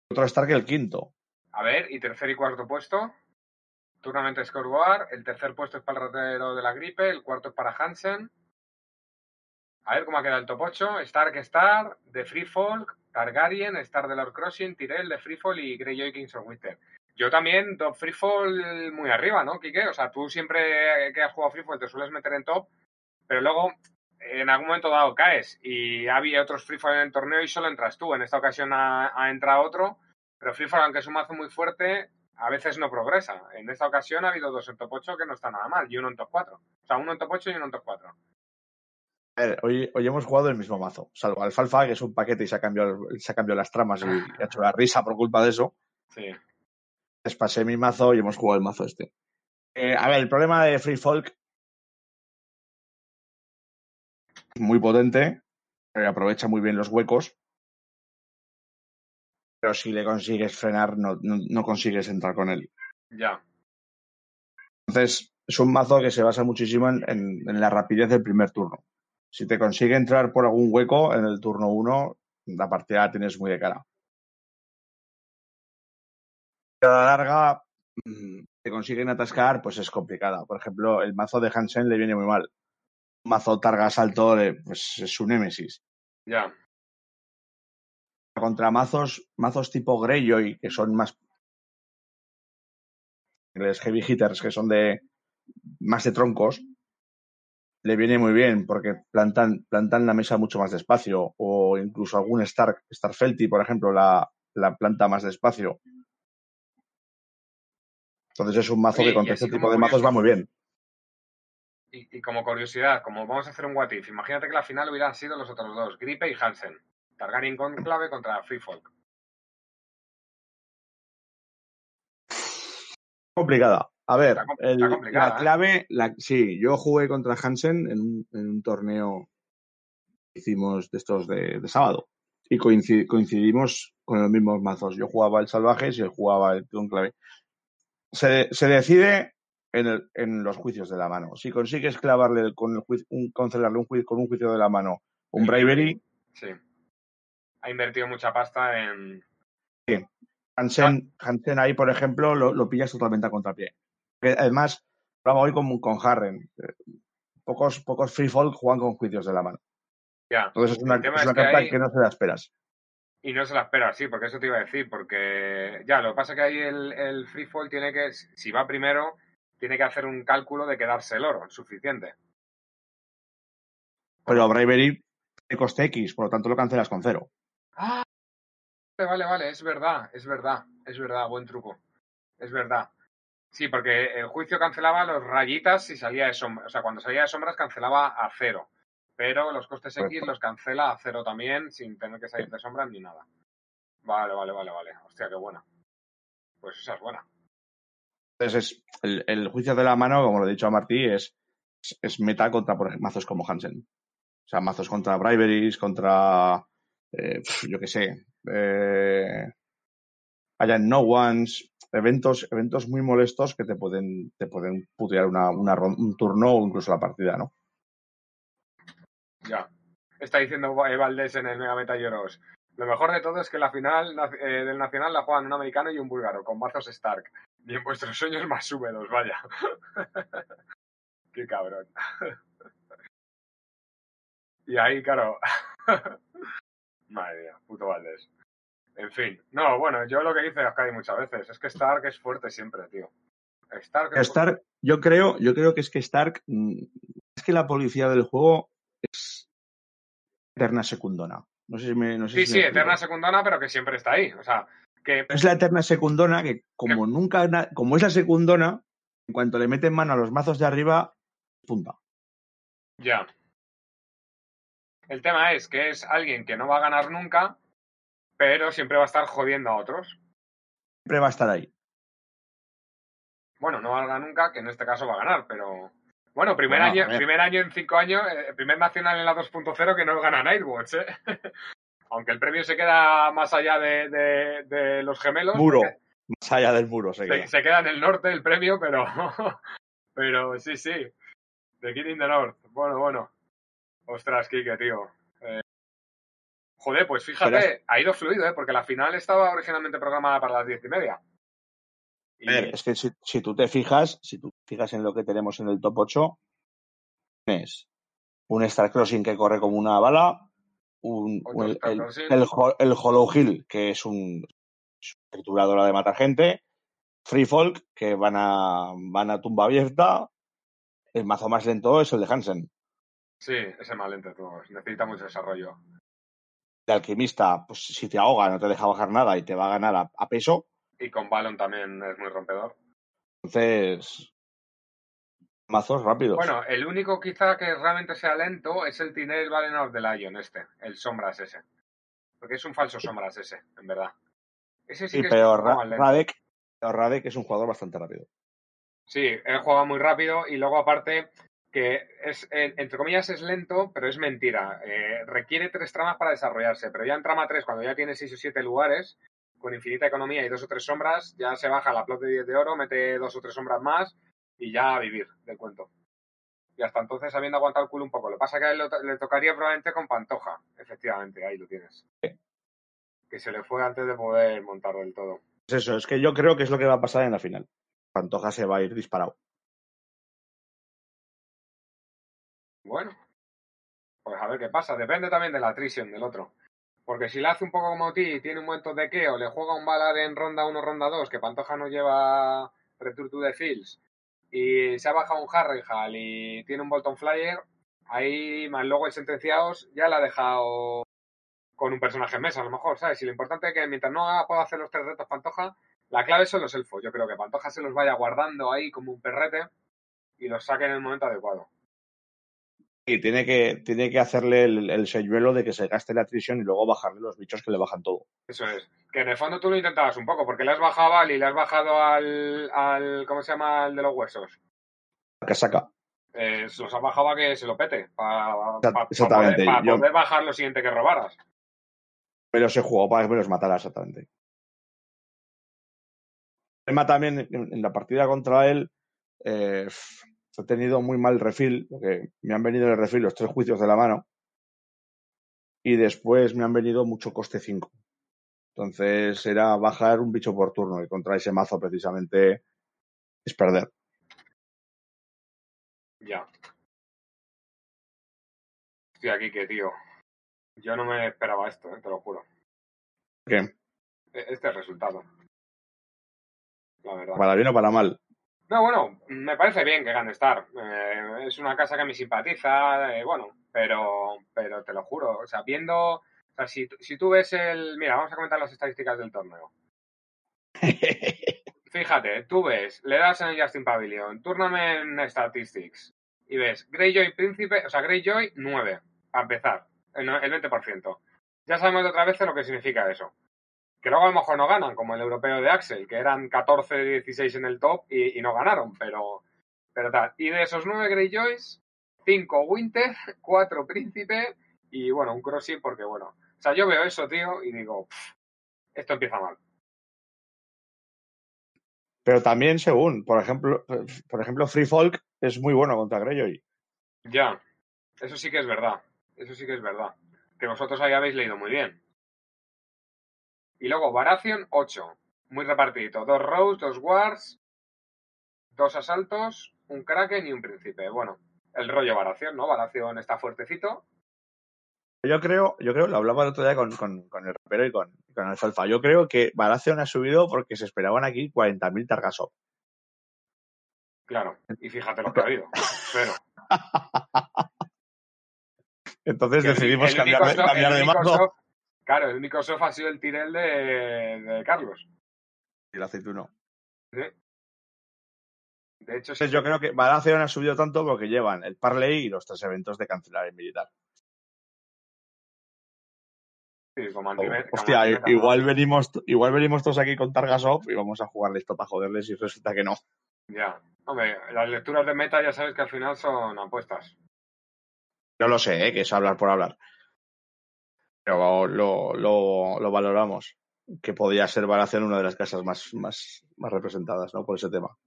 Otro Stark el quinto. A ver, y tercer y cuarto puesto. Tournament Scoreboard. El tercer puesto es para el ratero de la gripe. El cuarto es para Hansen. A ver cómo ha quedado el top 8. Stark Star, de Free Folk, Targaryen, Star de Lord Crossing, Tyrell de Free Fall y Greyjoy Kings of Winter. Yo también, top Free Fall muy arriba, ¿no, Kike? O sea, tú siempre que has jugado Free Fall te sueles meter en top, pero luego en algún momento dado caes y había otros Free Fall en el torneo y solo entras tú. En esta ocasión ha, entrado otro, pero Free Fall, aunque es un mazo muy fuerte, a veces no progresa. En esta ocasión ha habido dos en top 8 que no está nada mal y uno en top 4. O sea, uno en top 8 y uno en top 4. A ver, hoy, hoy hemos jugado el mismo mazo, salvo Alfalfa, que es un paquete y se ha cambiado, se ha cambiado las tramas y ha hecho la risa por culpa de eso. Sí. Les pasé mi mazo y hemos jugado el mazo este. Eh, a ver, el problema de Free Folk muy potente, eh, aprovecha muy bien los huecos, pero si le consigues frenar, no, no, no consigues entrar con él. Ya. Entonces, es un mazo que se basa muchísimo en, en- en la rapidez del primer turno. Si te consigue entrar por algún hueco en el turno 1, la partida la tienes muy de cara. A la larga, mm, te consiguen atascar, pues es complicada. Por ejemplo, el mazo de Hansen le viene muy mal. Un mazo Targas alto, le- pues es su némesis. Ya. Contra mazos, mazos tipo Greyjoy, que son más heavy hitters, que son de más de troncos, le viene muy bien porque plantan, plantan la mesa mucho más despacio. O incluso algún Stark, Starfelty, por ejemplo, la, la planta más despacio. Entonces es un mazo Oye, que contra este tipo de mazos va muy bien. Y, y como curiosidad, como vamos a hacer un what if, imagínate que la final hubieran sido los otros dos, Gripe y Hansen. Targaryen Conclave contra Free Folk. complicada. A ver, el- la ¿eh? clave, la, sí, yo jugué contra Hansen en un, en un torneo que hicimos de estos de, de sábado y coinci- coincidimos con los mismos mazos. Yo jugaba el Salvajes y él jugaba el Conclave. Se, se decide en, el- en los juicios de la mano. Si consigues clavarle con el juicio, un, cancelarle un juicio, con un juicio de la mano un Bravery, Sí. Ha invertido mucha pasta en. Hansen, Hansen ahí, por ejemplo, lo, lo pillas totalmente a contrapié. Que además, hablaba hoy con, con Harren. eh, Pocos, pocos free juegan con juicios de la mano. Ya. Entonces es una, es una que carta hay- que no se la esperas. Y no se la espera, sí, porque eso te iba a decir, porque ya, lo que pasa es que ahí el, el free fall tiene que, si va primero, tiene que hacer un cálculo de quedarse el oro, suficiente. Pero Bravery tiene coste X, por lo tanto lo cancelas con cero. Ah, vale, vale, es verdad, es verdad, es verdad, buen truco. Es verdad. Sí, porque el juicio cancelaba los rayitas si salía de sombras. O sea, cuando salía de sombras cancelaba a cero. Pero los costes X los cancela a cero también, sin tener que salir de sombras ni nada. Vale, vale, vale, vale. Hostia, qué buena. Pues esa es buena. Entonces es, el, el juicio de la mano, como lo he dicho a Martí, es, es, meta contra por ejemplo, mazos como Hansen. O sea, mazos contra Braveries, contra, eh, yo qué sé, eh, hayan no ones, eventos, eventos muy molestos que te pueden, te pueden putear un turno o incluso la partida, ¿no? Ya. Está diciendo eh, Valdés en el Mega Meta Lloros. Lo mejor de todo es que la final del Nacional la juegan un americano y un búlgaro, con mazos Stark. Y en vuestros sueños más húmedos, vaya. Qué cabrón. Y ahí, claro. Madre mía, puto Valdés. En fin. No, bueno, yo lo que dice Ascari muchas veces es que Stark es fuerte siempre, tío. Stark es Stark, yo creo, yo creo que es que Stark, mm, es que la policía del juego es eterna secundona. No sé si me, no sé Sí, si sí, me eterna secundona, pero que siempre está ahí. O sea, que Es la eterna secundona que como nunca, como es la secundona, en cuanto le meten mano a los mazos de arriba, punta. ya. El tema es que es alguien que no va a ganar nunca, pero siempre va a estar jodiendo a otros. Siempre va a estar ahí. Bueno, no va a ganar nunca, que en este caso va a ganar, pero. Bueno, primer, Bueno, año, primer año en cinco años, eh, primer nacional en la 2.0 que no gana Nightwatch, ¿eh? Aunque el premio se queda más allá de, de- de los gemelos. Muro. porque Más allá del muro, se Se, queda. se queda en el norte el premio, pero. pero sí, sí. The Kid in the North. Bueno, bueno. Ostras, Kike, tío. Eh, Joder, pues fíjate, Pero ha ido fluido, ¿eh? Porque la final estaba originalmente programada para las diez y media. Y- es que si, si tú te fijas, si tú te fijas en lo que tenemos en el top 8, tienes un Star Crossing que corre como una bala, un, el, el, el Ho- el Hollow Hill, que es un es una trituradora de matar gente, Free Folk, que van a, van a tumba abierta, el mazo más lento es el de Hansen. Sí, ese mal entre todos. Necesita mucho desarrollo. De alquimista, pues si te ahoga no te deja bajar nada y te va a ganar a, a peso, Y con Balon también es muy rompedor. entonces mazos rápidos. Bueno, el único quizá que realmente sea lento es el Tinel Valen of the Lion, este. El Sombras ese. Porque es un falso Sombras ese, en verdad. Ese sí Sí, que pero es Ra-. Radek, pero Radek es un jugador bastante rápido. Sí, él juega muy rápido y luego aparte que es, entre comillas, es lento, pero es mentira. Eh, requiere tres tramas para desarrollarse, pero ya en trama 3, cuando ya tiene seis o siete lugares, con infinita economía y dos o tres sombras, ya se baja la plot de 10 de oro, mete dos o tres sombras más y ya a vivir del cuento. Y hasta entonces habiendo aguantado el culo un poco. Lo que pasa es que a él lo- le tocaría probablemente con Pantoja, efectivamente, ahí lo tienes. Que se le fue antes de poder montar del todo. Es eso, es que yo creo que es lo que va a pasar en la final. Pantoja se va a ir disparado. Bueno, pues a ver qué pasa. Depende también de la attrition del otro. Porque si le hace un poco como ti tiene un buen toqueo, le juega un Valar en ronda 1, ronda 2, que Pantoja no lleva Return to the Fields, y se ha bajado un Harrenhal y tiene un Bolton Flyer, ahí más luego el Sentenciados ya la ha dejado con un personaje en mesa, a lo mejor, ¿sabes? Y lo importante es que mientras no pueda hacer los tres retos Pantoja, la clave son los elfos. Yo creo que Pantoja se los vaya guardando ahí como un perrete y los saque en el momento adecuado. Y tiene que, tiene que hacerle el, el señuelo de que se gaste la atrición y luego bajarle los bichos que le bajan todo. Eso es. Que en el fondo tú lo intentabas un poco, porque le has bajado a Ali, le has bajado al, al ¿cómo se llama? El de los huesos. Que saca. Eh, se los has bajado a que se lo pete, para Exact- exactamente. poder, pa Yo- poder bajar lo siguiente que robaras. Me los he jugado para que me los matara exactamente. El tema también en, en la partida contra él eh, he tenido muy mal refill, porque me han venido en el refill los tres juicios de la mano y después me han venido mucho coste 5. Entonces era bajar un bicho por turno y contra ese mazo precisamente es perder. Ya. Estoy aquí que, tío. Yo no me esperaba esto, eh, te lo juro. ¿Qué? E- Este resultado. La verdad. Para bien o para mal. No, bueno, me parece bien que gane Star. Eh, es una casa que a mí simpatiza, eh, bueno, pero, pero te lo juro, o sea, viendo, o sea, si, si tú ves el, mira, vamos a comentar las estadísticas del torneo. Fíjate, tú ves, le das en Justin Pavilion, Tournament Statistics, y ves Greyjoy Príncipe, o sea, Greyjoy 9, para empezar, el, el 20%. Ya sabemos de otra vez lo que significa eso. Que luego a lo mejor no ganan, como el europeo de Axel, que eran 14-16 en el top y, y no ganaron, pero, pero tal. Y de esos 9 Greyjoys, 5 Winter, 4 Príncipe y bueno, un Crossing porque bueno. O sea, yo veo eso, tío, y digo, "Pff, esto empieza mal. Pero también según, por ejemplo, por ejemplo, Free Folk es muy bueno contra Greyjoy. Ya, eso sí que es verdad. Eso sí que es verdad. Que vosotros ahí habéis leído muy bien. Y luego Baratheon 8. Muy repartidito. Dos Rows, dos Wars, dos Asaltos, un Kraken y un Príncipe. Bueno, el rollo Baratheon, ¿no? Baratheon está fuertecito. Yo creo, yo creo, lo hablaba el otro día con, con, con el rapero y con, con Alfalfa. Yo creo que Baratheon ha subido porque se esperaban aquí 40.000 Targasov. Claro, y fíjate lo que ha habido. Cero. Entonces el- decidimos el cambiar, de, cambiar el de mando. Claro, el único soft ha sido el Tirel de, de Carlos. Y el aceituno. ¿sí? De hecho, sí, yo creo que Baratheon ha subido tanto porque llevan el Parley y los tres eventos de cancelar el militar. sí, como Oh, como hostia, igual venimos, igual venimos todos aquí con Targasov y vamos a jugarle esto para joderles y resulta que no. Ya. Hombre, las lecturas de meta ya sabes que al final son apuestas. No lo sé, ¿eh? que es hablar por hablar. Pero lo, lo, lo valoramos. Que podría ser Baratheon una de las casas más, más, más representadas ¿no? por ese tema.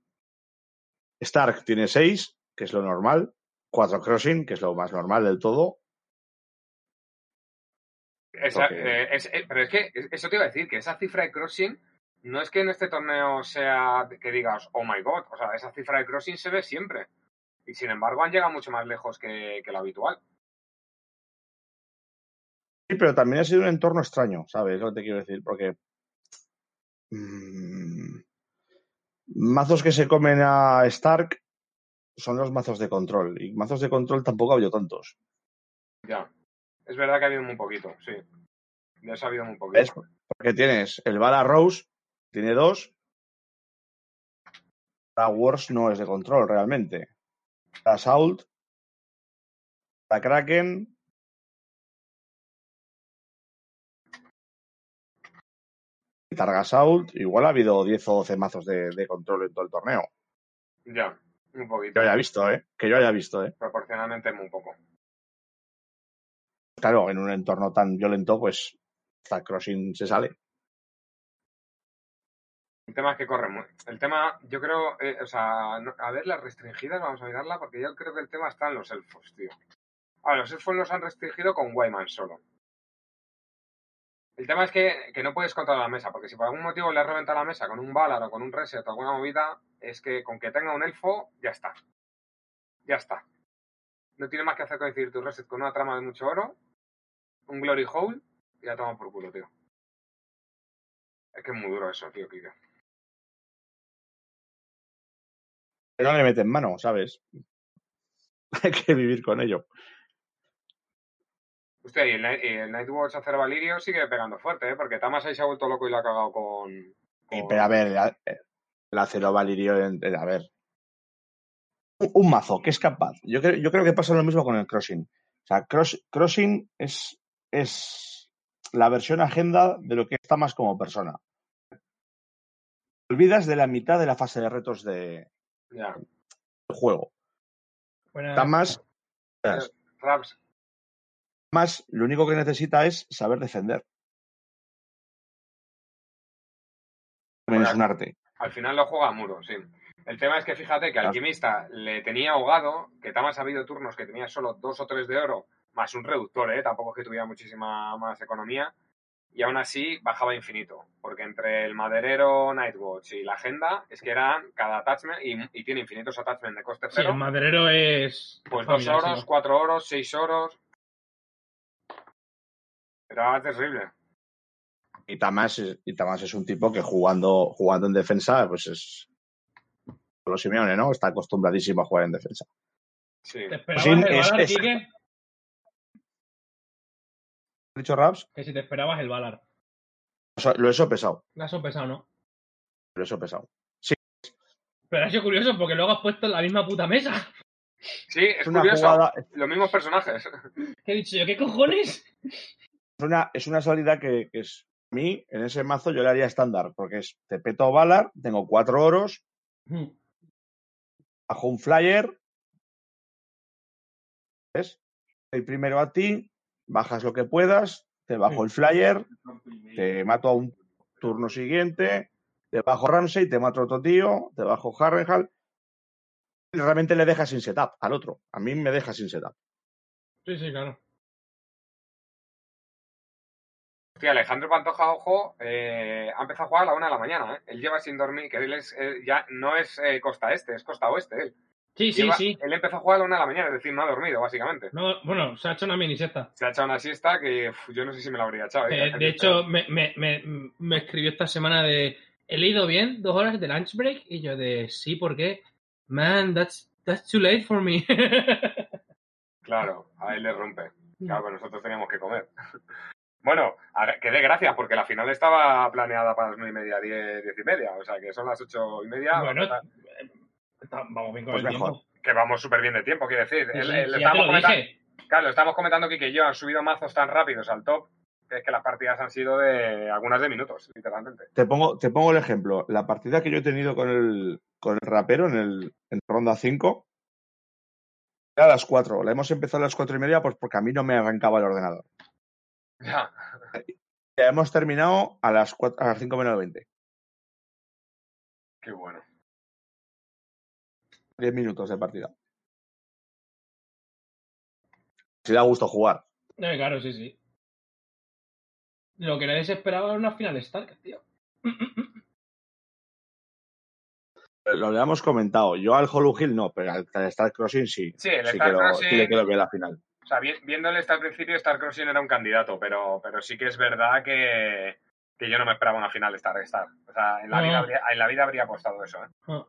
Stark tiene seis, que es lo normal. Cuatro Crossing, que es lo más normal del todo. Esa- eh, es- eh, pero es que es- eso te iba a decir, que esa cifra de crossing no es que en este torneo sea que digas, oh my god, o sea, esa cifra de crossing se ve siempre. Y sin embargo han llegado mucho más lejos que, que lo habitual. Pero también ha sido un entorno extraño, ¿sabes? Lo que te quiero decir, porque. mm, mazos que se comen a Stark son los mazos de control. Y mazos de control tampoco ha habido tantos. Ya. Es verdad que ha habido muy poquito, sí. Eso ha habido muy poquito. Porque tienes el Bala Rose, tiene dos. La Wars no es de control realmente. La Salt, la Kraken. Targasault, igual ha habido 10 o 12 mazos de, de control en todo el torneo. Ya, un Que poquito. yo haya visto, ¿eh? Que yo haya visto, ¿eh? Proporcionalmente muy poco. Claro, en un entorno tan violento, pues Star Crossing se sale. El tema es que corre muy. El tema, yo creo, eh, o sea, no- a ver, las restringidas, vamos a mirarla, porque yo creo que el tema está en los elfos, tío. Ah, los elfos los han restringido con Wyman solo. El tema es que, no puedes controlar la mesa, porque si por algún motivo le has reventado la mesa con un Valar o con un Reset o alguna movida, es que con que tenga un elfo, ya está. Ya está. No tiene más que hacer con decir tu Reset con una trama de mucho oro, un Glory Hole, y ya toma por culo, tío. Es que es muy duro eso, tío, Kike. Pero no le meten mano, ¿sabes? Hay que vivir con ello. Hostia, y el, el Nightwatch Acero Valirio sigue pegando fuerte, ¿eh? Porque Tamas ahí se ha vuelto loco y lo ha cagado con... Y, pero a ver, el, el acero Valirio, en- en- a ver. Un, un mazo que es capaz. Yo, creo- yo creo que pasa lo mismo con el Crossing. O sea, cross- Crossing es, es la versión agenda de lo que está más como persona. Olvidas de la mitad de la fase de retos de, Ya. del juego. Tamas, Raps, más lo único que necesita es saber defender. También es un arte. al final lo juega a muro, sí. El tema es que fíjate que. Alquimista le tenía ahogado, que Tamas ha habido turnos que tenía solo dos o tres de oro, más un reductor, ¿eh? Tampoco es que tuviera muchísima más economía. Y aún así bajaba infinito, porque entre el maderero Nightwatch y la agenda es que eran cada attachment, y, y tiene infinitos attachments de coste Sí, cero, el maderero es. pues dos oros, sí. cuatro oros, seis oros. Era terrible. Y Tamas, es- y Tamas es un tipo que jugando, jugando en defensa, pues es. Los Simeone, ¿no? Está acostumbradísimo a jugar en defensa. Sí. ¿Te esperabas Sí, el es- Valar, es- dicho Raps? Que si te esperabas el Valar. O sea, Lo he sopesado. La has sopesado, ¿no? Lo he sopesado. Pero ha sido curioso porque luego has puesto en la misma puta mesa. Sí, es, Es una curioso. jugada, Los mismos personajes. ¿Qué he dicho yo? ¿Qué cojones? Es una, es una salida que, que es. A mí, en ese mazo, yo le haría estándar, porque es te peto Valar, tengo cuatro oros, bajo un flyer. ¿Ves? El primero a ti, bajas lo que puedas, te bajo el flyer, te mato a un turno siguiente, te bajo Ramsey, te mato a otro tío, te bajo Harrenhal. Realmente le dejas sin setup al otro. A mí me deja sin setup. Sí, sí, claro. Hostia, Alejandro Pantoja, ojo, eh, ha empezado a jugar a la una de la mañana. ¿eh? Él lleva sin dormir, que él es, eh, ya no es eh, costa este, es costa oeste. Él. Sí, sí, Lleva- sí. Él empezó a jugar a la una de la mañana, es decir, no ha dormido, básicamente. No, bueno, se ha hecho una mini siesta. Se ha echado una siesta que uf, yo no sé si me la habría echado. ¿eh? De hecho, me, me, me, me escribió esta semana de he leído bien dos horas de lunch break y yo de sí, ¿por qué? Man, that's, that's too late for me. Claro, a él le rompe. Claro, pero nosotros teníamos que comer. Bueno, que dé gracias, porque la final estaba planeada para las nueve y media, diez, diez y media. O sea, que son las ocho y media. bueno, está- vamos bien con Pues el mejor. tiempo. que vamos súper bien de tiempo, quiero decir. Sí, El- comentando-. Claro, estamos comentando que y yo han subido mazos tan rápidos al top que es que las partidas han sido de algunas de minutos, literalmente. Te pongo, te pongo el ejemplo. La partida que yo he tenido con el, con el rapero en, el, en ronda 5 era a las 4. La hemos empezado a las 4 y media pues porque a mí no me arrancaba el ordenador. Ya. Ya hemos terminado a las, 4, a las 5 menos 20. Qué bueno. 10 minutos de partida. Si da gusto jugar. Eh, claro, sí, sí. Lo que nadie se esperaba era una final Stark, tío. Lo habíamos comentado. Yo al Hollow Hill no, pero al Star Crossing sí. Sí, el sí Star que lo- Crossing- sí le quiero ver la final. O sea, vi- viéndole hasta el principio, Star Crossing era un candidato, pero, pero sí que es verdad que, que yo no me esperaba una final de Star Star. O sea, en la, vida, habría, en la vida habría apostado eso, ¿eh? Ah.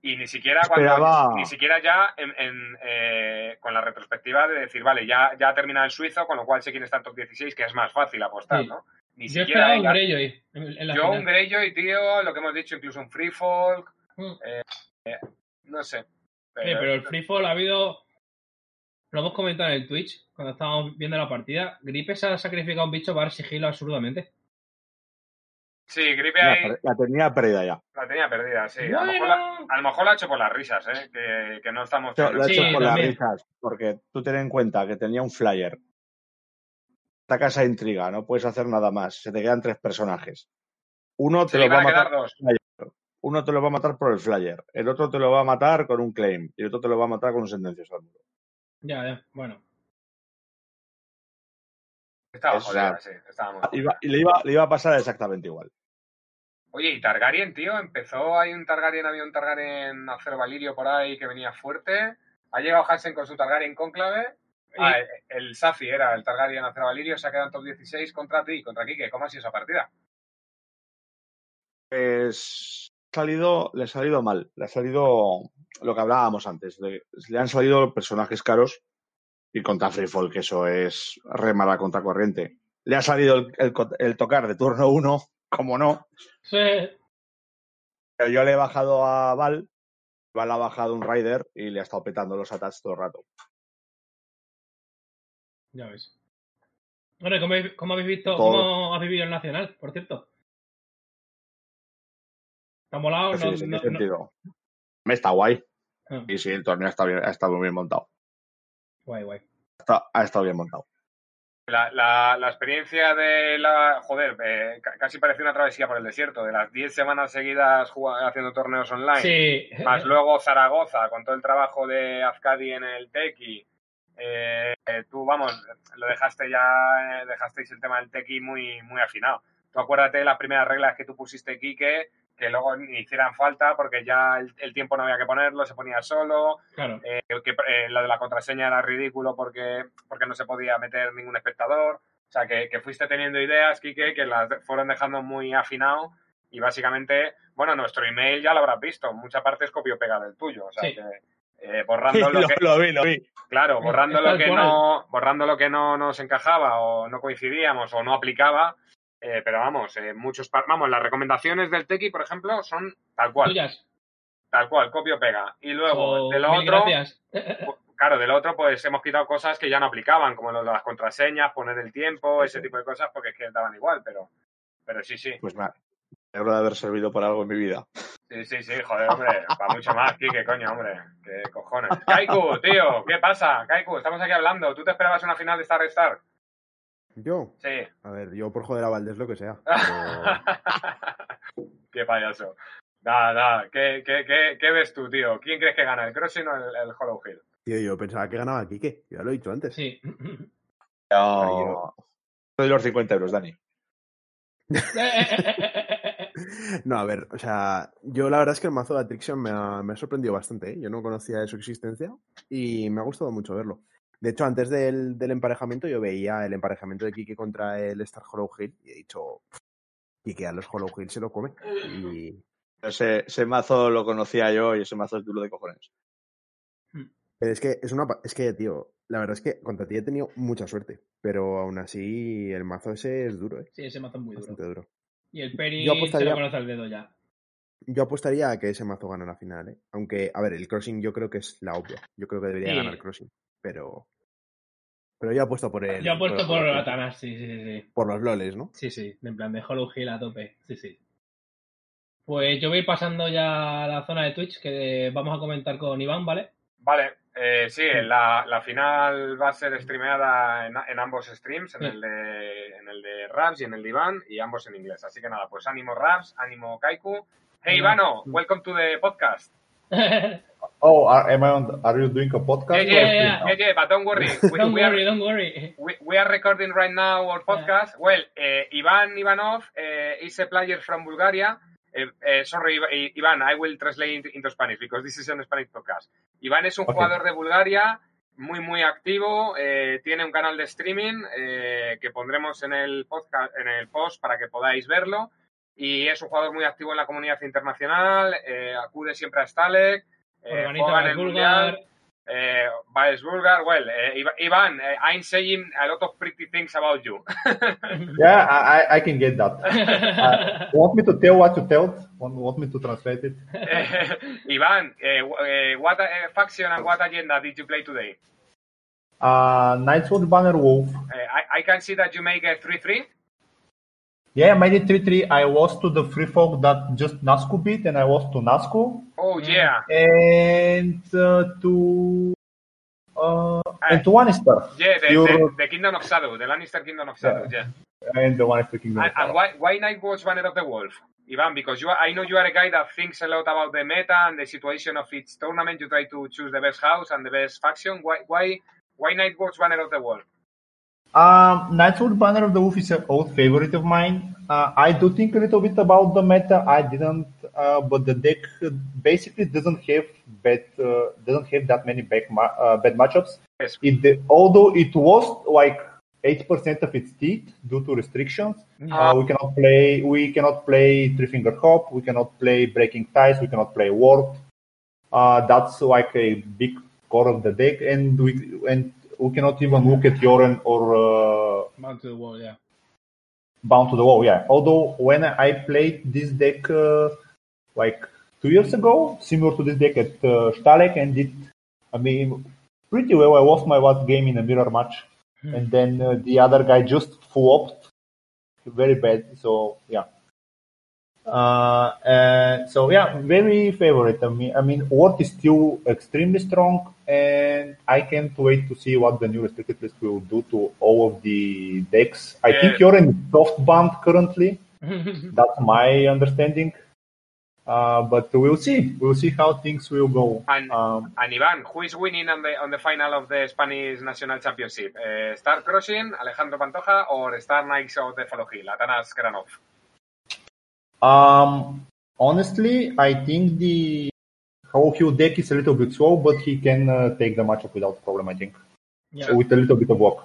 Y ni siquiera cuando, Esperaba- ni siquiera ya en, en, eh, con la retrospectiva de decir, vale, ya, ya ha terminado el suizo, con lo cual sé quién está en top 16, que es más fácil apostar, Sí. ¿no? Ni Yo siquiera esperaba un Greyjoy en, la Yo final. un Greyjoy, tío, lo que hemos dicho, incluso un Free Folk, Mm. eh, eh, no sé. Sí, pero el free fall ha habido. Lo hemos comentado en el Twitch cuando estábamos viendo la partida. Gripe se ha sacrificado un bicho para dar sigilo absurdamente. Sí, Gripe La, ahí la tenía perdida ya. la tenía perdida, sí. A, lo mejor la, a lo mejor la ha hecho por las risas, ¿eh? Que, que no estamos... Lo, lo Sí, hecho por las también. risas, porque tú ten en cuenta que tenía un flyer. Esta casa de intriga, no puedes hacer nada más. Se te quedan tres personajes. Uno te lo va a matar. dos. Uno te lo va a matar por el flyer. El otro te lo va a matar con un claim. Y el otro te lo va a matar con un sentencioso al muro. Ya, ya. Bueno. Estaba jodida, sí. Estaba muy jodida. Iba- y le iba, le iba a pasar exactamente igual. Oye, y Targaryen, tío, empezó, hay un Targaryen, había un Targaryen Acero Valirio por ahí que venía fuerte. Ha llegado Hansen con su Targaryen Cónclave. Ah, el, el Safi era el Targaryen Acero Valirio, se ha quedado en top 16 contra ti, contra Kike. ¿Cómo ha sido esa partida? Pues ha salido, le ha salido mal. Le ha salido lo que hablábamos antes. Le, le han salido personajes caros y contra Freefall, que eso es re mala contracorriente. Le ha salido el, el co- el tocar de turno 1, como no. Sí. Pero yo le he bajado a Val, Val ha bajado un Rider y le ha estado petando los attacks todo el rato. Ya ves. Bueno, ¿y ¿cómo, cómo habéis visto, Todo. cómo has vivido el Nacional, por cierto? ¿Está molado? Así No- es, ¿en no- sentido? Me está guay. No- Ah, Y sí, el torneo está bien, ha estado muy bien montado. guay, guay. Está- ha estado bien montado. La, la, la experiencia de la. Joder, eh, ca- casi parecía una travesía por el desierto. De las 10 semanas seguidas jugando, haciendo torneos online. Sí. Más luego Zaragoza, con todo el trabajo de Azcadi en el Tequi. Eh, eh, tú, vamos, lo dejaste ya, eh, dejasteis el tema del Tequi muy, muy afinado. Tú acuérdate de las primeras reglas que tú pusiste, Quique, que luego ni hicieran falta porque ya el, el tiempo no había que ponerlo, se ponía solo. Claro. Eh, que eh, lo de la contraseña era ridículo porque, porque no se podía meter ningún espectador. O sea, que, que fuiste teniendo ideas, Quique, que las fueron dejando muy afinado y básicamente, bueno, nuestro email ya lo habrás visto, mucha parte es copio-pega del tuyo. O sea, Sí. que eh, borrando lo lo, que... lo vi, lo vi. Claro, borrando lo que no, borrando lo que no nos encajaba o no coincidíamos o no aplicaba, eh, pero vamos, eh, muchos, par- vamos, las recomendaciones del Tequi, por ejemplo, son tal cual, Tuyas. tal cual, copio pega. Y luego O de lo otro, gracias. claro, del otro, pues hemos quitado cosas que ya no aplicaban, como lo de las contraseñas, poner el tiempo, ese tipo de cosas, porque es que daban igual, pero, pero sí, sí, Pues me alegro de haber servido por algo en mi vida. sí, sí, sí, joder, hombre, para mucho más, Kike, coño, hombre, qué cojones. Kaiku, tío, ¿qué pasa? Kaiku, estamos aquí hablando, ¿tú te esperabas una final de Star Star? Yo, Sí. a ver, yo por joder a Valdés lo que sea. pero- qué payaso. Nada, nada, ¿Qué, qué, qué, qué ves tú, tío? ¿Quién crees que gana, el Crossing o el, el Hollow Hill? Tío, yo pensaba que ganaba Quique, ya lo he dicho antes. Sí. Yo... Soy los 50 euros, Dani. No, a ver, o sea, yo la verdad es que el mazo de Atrixion me ha, me ha sorprendido bastante, ¿eh? Yo no conocía de su existencia y me ha gustado mucho verlo. De hecho, antes del, del emparejamiento yo veía el emparejamiento de Kike contra el Star Hollow Hill y he dicho, Kike a los Hollow Hill se lo come. Y, Ese, ese mazo lo conocía yo y ese mazo es duro de cojones. Pero es que es una pa- es que, tío, la verdad es que contra ti he tenido mucha suerte, pero aún así el mazo ese es duro, ¿eh? Sí, ese mazo es muy duro. Bastante duro. Y el Peri Yo se lo conoce al dedo ya. Yo apostaría a que ese mazo gana la final, ¿eh? Aunque, a ver, el Crossing yo creo que es la obvia. Yo creo que debería Sí. ganar Crossing, pero pero yo apuesto por el Yo apuesto por los- Atanas, sí, sí, sí. por los loles, ¿no? Sí, sí, en plan de Hollow Hill a tope. Sí, sí. Pues yo voy pasando ya a la zona de Twitch que vamos a comentar con Iván, ¿vale? Vale, eh, sí, la, la final va a ser streameada en, en ambos streams, en Sí. el, de, en el de Raps y en el de Iván, y ambos en inglés. Así que nada, pues ánimo Raps, ánimo Kaiku. Hey. Ivano, welcome to the podcast. Oh, are, am I on, are you doing a podcast? Yeah, yeah, stream yeah, yeah, but don't worry. We, don't we are, worry, don't worry. we, we are recording right now our podcast. Well, uh, Ivan Ivanov uh, is a player from Bulgaria. Uh, uh, sorry, Ivan, I will translate into, into Spanish because this is a Spanish podcast. Iván es un Okay. jugador de Bulgaria muy, muy activo. eh, tiene un canal de streaming eh, que pondremos en el, podcast, en el post para que podáis verlo. Y es un jugador muy activo en la comunidad internacional. eh, acude siempre a Stalek. Eh, Organiza en el el Bulgar. Mundial. Eh, Baez Bulgar, well, eh, Ivan, eh, I'm saying a lot of pretty things about you. Yeah, I, I- I can get that. Uh, want me to tell what you told? Want, want me to translate it? Ivan, eh, w- eh, what uh, faction and what agenda did you play today? Uh, Nightwood Banner Wolf. Eh, I, I can see that you make a 3-3. Yeah, I made it 3-3. I lost to the free folk that just Nasco beat, and I lost to Nasku. Oh, yeah. And uh, to... Uh, and to Lannister. Yeah, the, the, the Kingdom of Shadow, the Lannister Kingdom of Shadow, yeah. And the Lannister Kingdom. And, and why, why Nightwatch Banner of the Wolf? Ivan, because you are, I know you are a guy that thinks a lot about the meta and the situation of each tournament. You try to choose the best house and the best faction. Why, why, why Nightwatch Banner of the Wolf? Um, Nightwood Banner of the Wolf is an old favorite of mine. Uh, I do think a little bit about the meta. I didn't, uh, but the deck basically doesn't have bad, uh, doesn't have that many back ma- uh, bad matchups. Yes. It, although it lost like 8% of its teeth due to restrictions. Uh, we cannot play, we cannot play Three Finger Hop. We cannot play Breaking Ties. We cannot play Ward. Uh, that's like a big core of the deck, and we and we cannot even look at Yoren or uh, the wall, yeah. Bound to the Wall. Yeah. Although when I played this deck uh, like two years ago, similar to this deck at uh, Stalek, and did I mean pretty well. I lost my last game in a mirror match, and then uh, the other guy just flopped very bad. So yeah. Uh, uh, so yeah, very favorite. I mean, I mean, Ward is still extremely strong, and I can't wait to see what the new restricted list will do to all of the decks. I think Yeah. you're in soft band currently. That's my understanding. Uh, but we'll see. We'll see how things will go. And, Um, and Ivan, who is winning on the on the final of the Spanish National Championship? Uh, Star Crossing, Alejandro Pantoja, or Star Knights of the Follow Hill, Atanas Keranov? Um, honestly, I think the Hollow Hill deck is a little bit slow, but he can uh, take the matchup without problem. I think Yeah. with a little bit of work.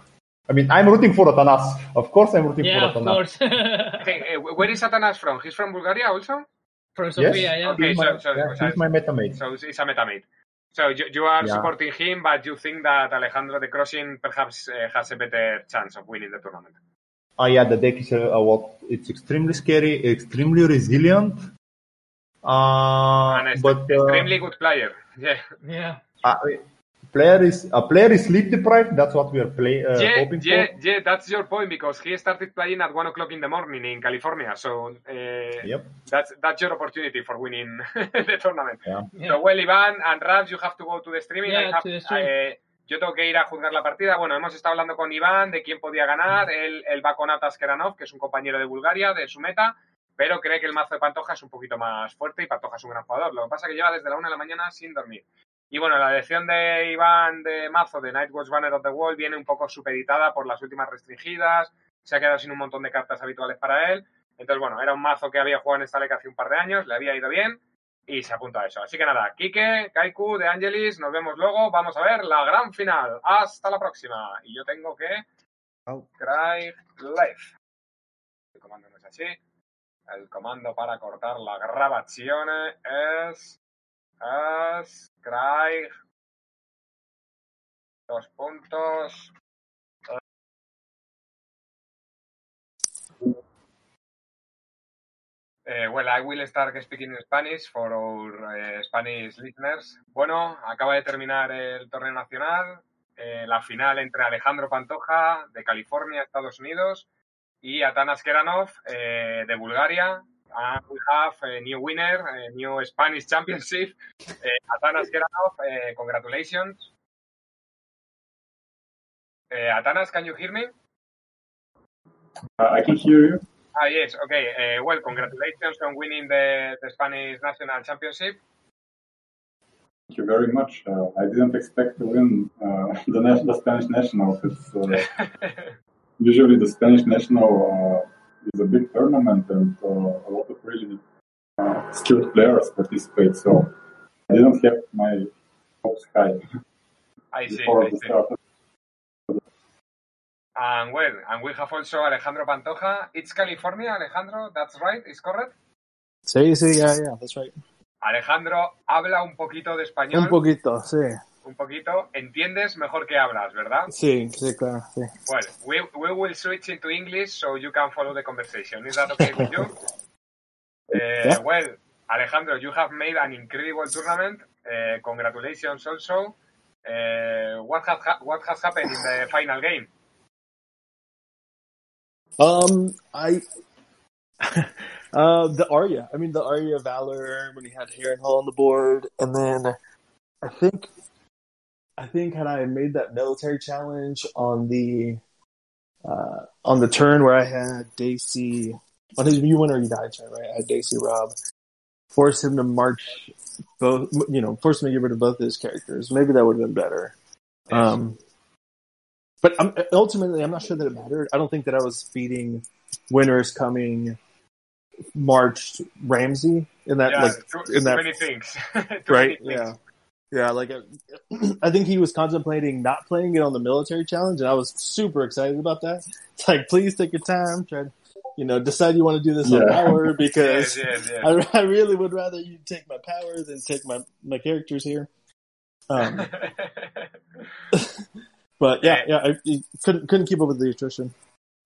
I mean, I'm rooting for Atanas. Of course, I'm rooting Yeah, for of Atanas. course. Hey, uh, where is Atanas from? He's from Bulgaria also? From Yes, Sofia, yeah. Okay, he's so, my, so, yeah, so, he's my metamate. so it's a metamate. So you, you are Yeah. supporting him, but you think that Alejandro de Crossing perhaps uh, has a better chance of winning the tournament. Oh yeah, the deck is a, a lot. It's extremely scary, extremely resilient. Uh, and a but uh, extremely good player. Yeah. Yeah. uh, player is a player is sleep deprived. That's what we are play, uh, yeah, hoping yeah, for. yeah, that's your point because he started playing at one o'clock in the morning in California. So uh, Yep. that's that's your opportunity for winning the tournament. Yeah. Yeah. So well, Iván and Rams, you have to go to the streaming. Yeah, I have- to the stream. eh, yo tengo que ir a juzgar la partida. Bueno, hemos estado hablando con Iván de quién podía ganar. Él, él va con Atas Keranov, que es un compañero de Bulgaria, de su meta, pero cree que el mazo de Pantoja es un poquito más fuerte y Pantoja es un gran jugador. Lo que pasa es que lleva desde la una de la mañana sin dormir. Y bueno, la elección de Iván de mazo de Nightwatch Banner of the Wall viene un poco supeditada por las últimas restringidas. Se ha quedado sin un montón de cartas habituales para él. Entonces, bueno, era un mazo que había jugado en Stalek hace un par de años, le había ido bien y se apunta a eso. Así que nada, Kike, Kaiku, De Angelis, nos vemos luego. Vamos a ver la gran final. Hasta la próxima. Y yo tengo que. Cry Life. El comando no es así. El comando para cortar la grabación es. Es. Cry. Dos puntos. Eh, well, I will start speaking in Spanish for our eh, Spanish listeners. Bueno, acaba de terminar el torneo nacional, eh, la final entre Alejandro Pantoja de California, Estados Unidos, y Atanas Keranov de Bulgaria. And we have a new winner, a new Spanish championship. Atanas Keranov, congratulations. Atanas, can you hear me? Uh, I can hear you. Ah, yes, okay. Uh, well, congratulations on winning the, the Spanish National Championship. Thank you very much. Uh, I didn't expect to win uh, the, the Spanish national. It's, uh, usually the Spanish national uh, is a big tournament and uh, a lot of really uh, skilled players participate. So I didn't have my hopes high I see, before I see. And well, and we have also Alejandro Pantoja. It's California, Alejandro, that's right, is correct? Sí, sí, yeah, yeah, that's right. Alejandro habla un poquito de español. Un poquito, sí. Un poquito. Entiendes mejor que hablas, ¿verdad? Sí, sí, claro, sí. Well, we, we will switch into English so you can follow the conversation. Is that okay with you? Uh, Yeah. Well, Alejandro, you have made an incredible tournament. Uh, congratulations also. Uh, what, has ha- what has happened in the final game? Um, I, uh, the Arya. I mean, the Arya Valor when he had Heron Hall on the board, and then I think, I think had I made that military challenge on the, uh, on the turn where I had Daisy on his you win or you die turn, right? I had Daisy Rob, force him to march both, you know, force him to get rid of both of his characters. Maybe that would have been better. Um, but I'm, ultimately, I'm not sure that it mattered. I don't think that I was feeding winners coming marched Ramsey in that yeah, like too, in too that many things. Right many things. yeah yeah like uh, I think he was contemplating not playing it on the military challenge and I was super excited about that. It's like please take your time, try to you know decide you want to do this on power because Yes, yes, yes. I, I really would rather you take my power than take my my characters here. Um, but yeah, yeah, I, I couldn't couldn't keep up with the attrition.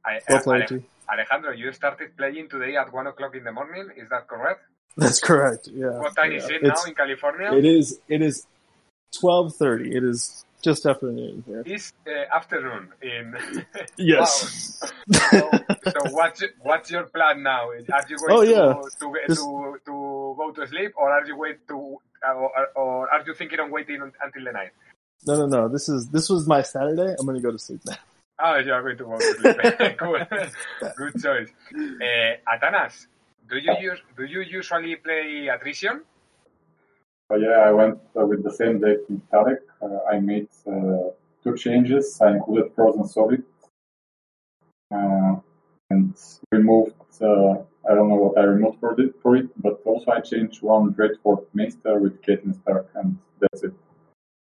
I, uh, played, Ale- too. Alejandro, you started playing today at one o'clock in the morning. Is that correct? That's correct. Yeah. What time is Yeah. it now in California? It is. It is twelve thirty. It is just after noon here. It's uh, afternoon in. Yes. So, so what's what's your plan now? Are you going Oh, to, yeah. to, This- to to go to sleep, or are you wait to, uh, or, or are you thinking of waiting until the night? No, no, no. This is this was my Saturday. I'm gonna go to sleep now. Oh, you are going to go to sleep. cool. Good choice. Uh, Atanas, do you use do you usually play attrition? So yeah, I went uh, with the same deck in Tarek. Uh, I made uh, two changes. I included Frozen Solid uh, and removed. Uh, I don't know what I removed for it, for it, but also I changed one Dreadfort Maester with Caitlyn Stark, and that's it.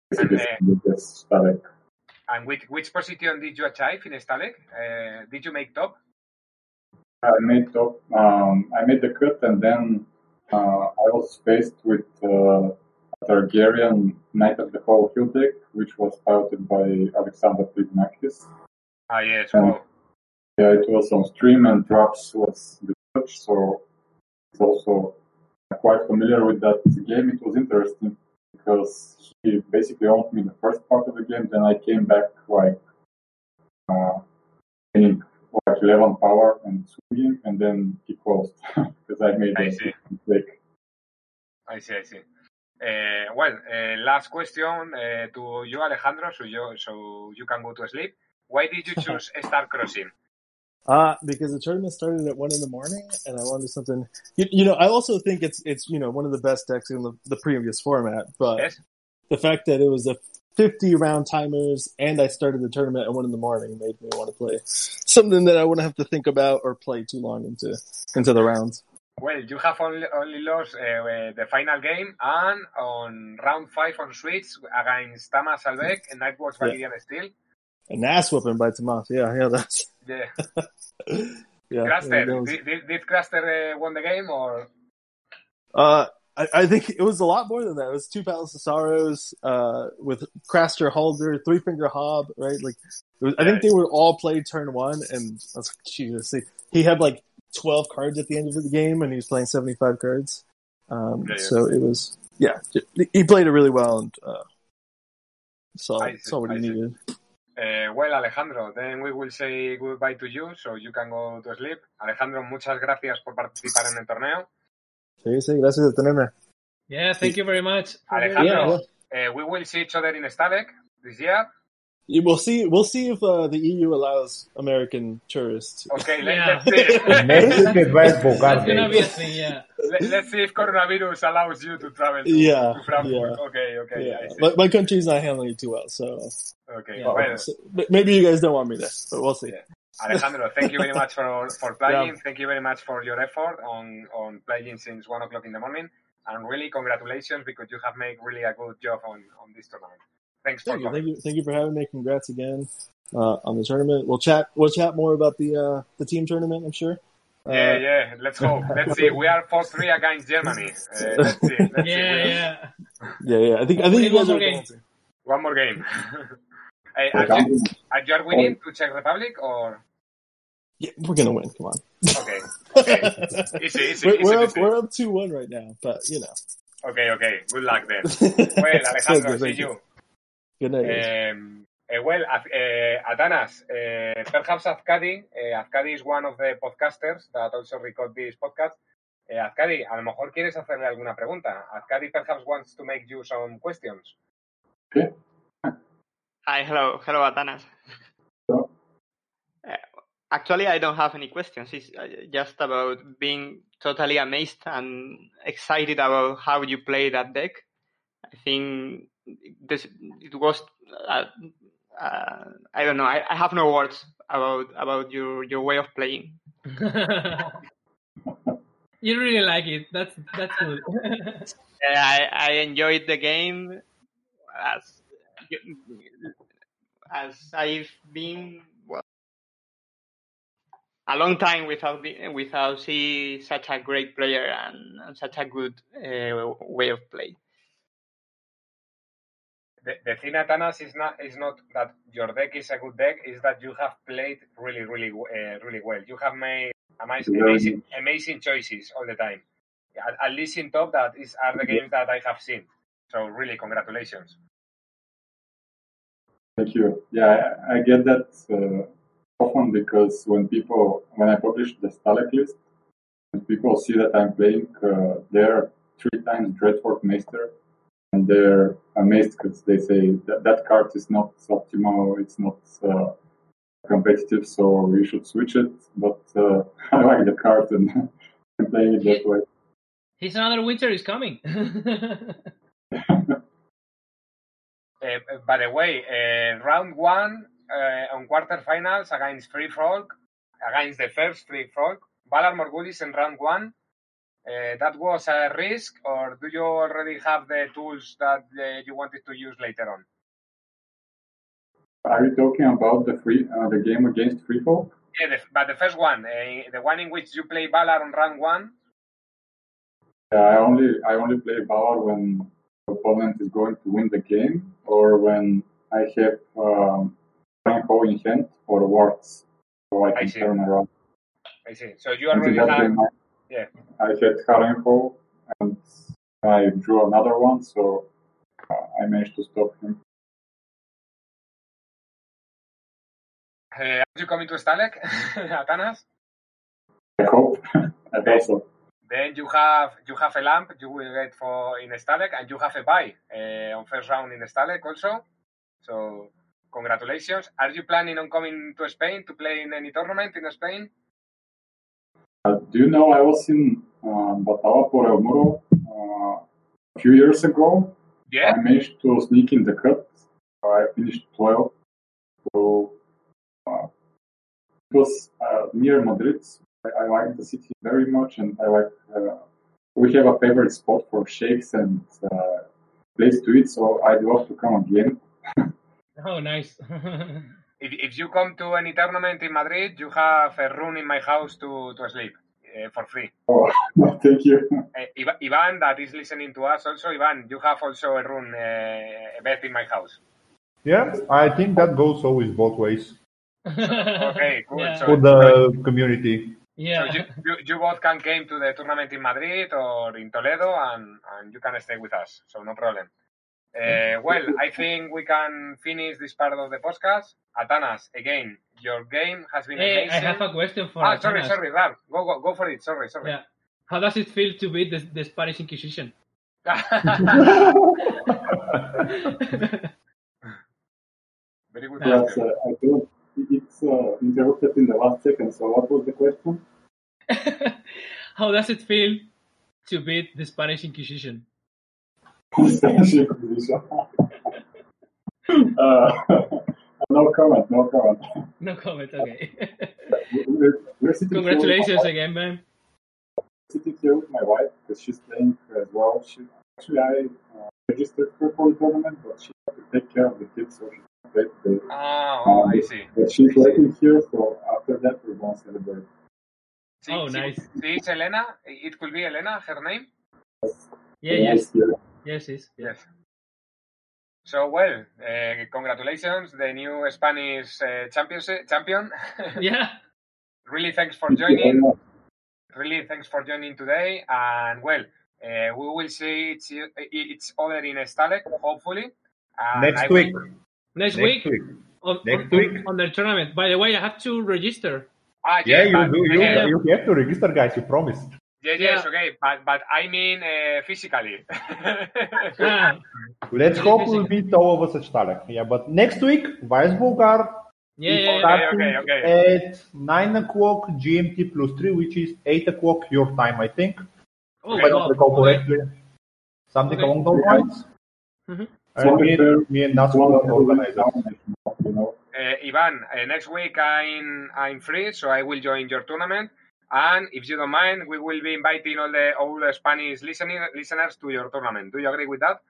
Basically, And, that's Tarek. And which which position did you achieve in Stalek? Uh, did you make top? I made top. Um, I made the cut, and then uh, I was faced with uh, a Targaryen Knight of the Hollow Hill deck, which was piloted by Alexander Pridmakis. Ah, yes. And Wow. yeah, it was on stream, and Drops was the coach, so it's also quite familiar with that game. It was interesting because he basically owned me the first part of the game, then I came back like uh, like 11 power and swinging, and then he closed because I made I a see. mistake. I see, I see. Uh, well, uh, last question uh, to you, Alejandro, so you, so you can go to sleep. Why did you choose Star Crossing? Uh, because the tournament started at one in the morning, and I wanted something. You, you know, I also think it's it's you know one of the best decks in the, the previous format, but Yes. the fact that it was a 50 round timers, and I started the tournament at one in the morning. Made me want to play something that I wouldn't have to think about or play too long into into the rounds. Well, you have only, only lost uh, the final game and on round five on Switch against Tamas Albeck and Nightwatch Yeah. Valkyrian Steel. An ass whooping by Tomas. Yeah, yeah, that's Yeah. yeah. Craster, was- did, did, Craster uh, won the game or? Uh, I, I think it was a lot more than that. It was two Palace of Sorrows, uh, with Craster Halder, Three Finger Hob, right? Like, it was, I think they were all played turn one, and I was like, Jesus, he, had like 12 cards at the end of the game, and he was playing 75 cards. Um, Yeah, yeah. so it was, yeah, he played it really well, and, uh, saw, I saw what he see. Well, Alejandro, then we will say goodbye to you, so you can go to sleep. Alejandro, muchas gracias por participar en el torneo. Sí, sí, gracias de tenerme. Yeah, thank you very much. Alejandro, Yeah, uh, we will see each other in Stalek this year. Yeah, We'll see. We'll see if uh, the EU allows American tourists. Okay, let, Yeah. let's see. Maybe That's gonna be a thing, yeah. Let, let's see if coronavirus allows you to travel to, Yeah, to Frankfurt. yeah. Okay, okay, Yeah, I see. my, my country's not handling it too well, so, Okay, Yeah. well, so maybe you guys don't want me there, but we'll see. Alejandro, thank you very much for, for playing. Thank you very much for your effort on, on playing since one o'clock in the morning. And really, congratulations because you have made really a good job on, on this tournament. Thanks Thank you, thank you, thank you for having me. Congrats again uh, on the tournament. We'll chat. We'll chat more about the uh, the team tournament. I'm sure. Uh, Yeah, yeah. Let's hope. Let's see. We are four three against Germany. Uh, let's see. Let's. Yeah, We- yeah. yeah, yeah. I think I think you One guys more are game. advancing. One more game. hey, are, you, example, are you are winning to Czech Republic or Yeah, we're gonna win. Come on. okay? Okay. Easy, easy, we're, easy we're up peasy. we're up two one right now, but you know. Okay, okay. Good luck then. Well, Alejandro, Thank you, see thank you. Um, uh, well, uh, Atanas, perhaps Afkadi, uh, Afkadi is one of the podcasters that also record this podcast. Afkadi, a lo mejor quieres hacerle alguna pregunta. Afkadi perhaps wants to make you some questions. Hi, hello, hello, Atanas. Hello. Uh, actually, I don't have any questions. It's uh, just about being totally amazed and excited about how you play that deck. I think this it was. Uh, uh, I don't know. I, I have no words about about your your way of playing. you really like it. That's that's good. Uh, I I enjoyed the game as as I've been well, a long time without be, without see such a great player and, and such a good uh, way of play. The, the thing, Atanas, is not is not that your deck is a good deck. Is that you have played really, really, uh, really well. You have made amazing, amazing, amazing choices all the time. At, at least in top, that is are the games that I have seen. So really, congratulations. Thank you. Yeah, I, I get that uh, often because when people, when I publish the Stalek list, people see that I'm playing uh, there three times Dreadfort Meister, and they're amazed because they say that that card is not optimal, it's not uh, competitive, so you should switch it. But uh, I like the card and I'm playing it that way. He's another winter is coming. Uh, by the way, uh, round one uh, on quarterfinals against Free Folk, against the first Free Folk, Valar Morgulis in round one. Uh, that was a risk, or do you already have the tools that uh, you wanted to use later on? Are you talking about the free uh, the game against Free Folk? Yeah, the, but the first one, uh, the one in which you play Valar on round one. Yeah, I only I only play Valor when the opponent is going to win the game, or when I have um, Franco in hand or wards, so I I can see. turn around. I see. So you already have. I, Yeah. I had Harenko, and I drew another one, so uh, I managed to stop him. Uh, are you coming to Stalek, Atanas? I hope. I hope so. Then you have you have a lamp you will get for in Stalek, and you have a buy uh, on first round in Stalek also. So congratulations. Are you planning on coming to Spain to play in any tournament in Spain? Uh, do you know I was in um, Batalla por el Muro uh, a few years ago? Yeah. I managed to sneak in the cut, I finished 12. So uh, it was uh, near Madrid. I, I like the city very much, and I like. Uh, we have a favorite spot for shakes and uh, place to eat, so I'd love to come again. Oh, nice. If, if you come to any tournament in Madrid, you have a room in my house to, to sleep uh, for free. Oh, thank you. Uh, Ivan, that is listening to us also, Ivan, you have also a room, uh, a bed in my house. Yeah, I think that goes always both ways Okay, cool. Yeah. So, for the community. Yeah. so you, you, you both can came to the tournament in Madrid or in Toledo and, and you can stay with us, so no problem. Uh, well, I think we can finish this part of the podcast. Atanas, again, your game has been Hey, amazing. I have a question for ah, sorry, Atanas. sorry, Rab. Go, go, go for it. Sorry, sorry. Yeah. How does it feel to beat the, the Spanish Inquisition? Very good Yes, question. uh, I don't. It's uh, interrupted in the last second. So what was the question? How does it feel to beat the Spanish Inquisition? Spanish Inquisition. uh, no comment. No comment. No comment, okay. We're, we're sitting Congratulations again, man. sitting here with my wife because she's playing as well. She actually I uh, registered her for the tournament, but she had to take care of the kids, so she can't play today. Ah, oh, Um, I see. But she's waiting here, so after that we're gonna celebrate. Sí, Oh, sí, nice. sí, it's Elena. It could be Elena, her name. Yeah, Yeah, yes. it's here. Yes, yes. Yes. So well, uh, congratulations, the new Spanish uh, championship champion. Yeah. really, thanks for Thank you very joining. Really, thanks for joining today. And well, uh, we will see each, each other in Stalek, hopefully. And Next I will- week. Next, Next week, week. on, Next on, week. on the tournament. By the way, I have to register. Ah, Yeah, you do. You, yeah, you have to register, guys. You promised. Yeah, yes, okay, but but I mean uh, physically. Ah, Let's hope we'll meet all of us at Stalek. Yeah, but next week, Vice Bulgar yeah, is yeah, yeah. starting Okay, okay, at 9 o'clock GMT plus 3, which is 8 o'clock your time, I think. Oh, if I don't wow. recall Okay. correctly. Something Okay. along those lines. Mhm. And me, me and Nas will One organize you know. Uh, Ivan, uh, next week I'm I'm free, so I will join your tournament. And if you don't mind, we will be inviting all the all the Spanish listening listeners to your tournament. Do you agree with that?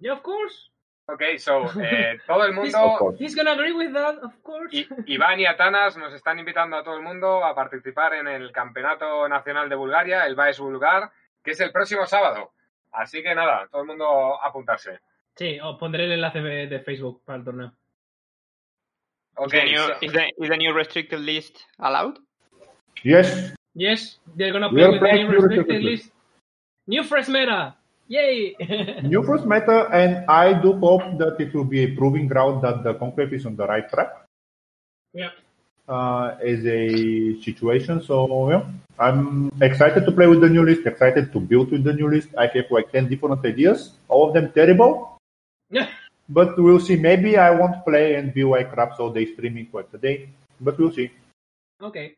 Yeah, of course. Okay, so eh, todo el mundo, he's gonna agree with that, of course. I- Iván y Atanas nos están invitando a todo el mundo a participar en el Campeonato Nacional de Bulgaria, el Baes Bulgar, que es el próximo sábado. Así que nada, todo el mundo a apuntarse. Sí, os pondré el enlace de, Facebook para el torneo. Is, the Okay, new, so- is, the, is the new restricted list allowed? Yes. Yes, they're gonna play with the new restricted list. New fresh meta! Yay! New first meta, and I do hope that it will be a proving ground that the Conclave is on the right track yeah. uh, as a situation. So, yeah, I'm excited to play with the new list, excited to build with the new list. I have like 10 different ideas, all of them terrible, Yeah. but we'll see. Maybe I won't play and be like craps all day streaming for today, but we'll see. Okay.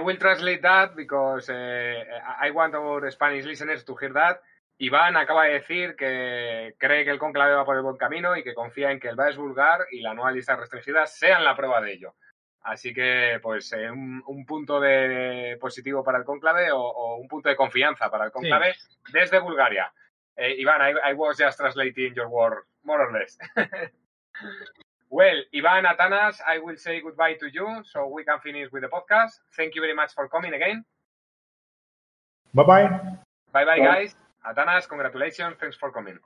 I will translate that because eh, I want our Spanish listeners to hear that. Iván acaba de decir que cree que el conclave va por el buen camino y que confía en que el Baes Bulgar y la nueva lista restringida sean la prueba de ello. Así que, pues, eh, un, un punto de positivo para el conclave o, o un punto de confianza para el conclave desde Bulgaria. Eh, Iván, I, I was just translating your word, more or less. well, Iván Atanas, I will say goodbye to you so we can finish with the podcast. Thank you very much for coming again. Bye bye. Bye bye, Bye. guys. Atanas, congratulations. Thanks for coming.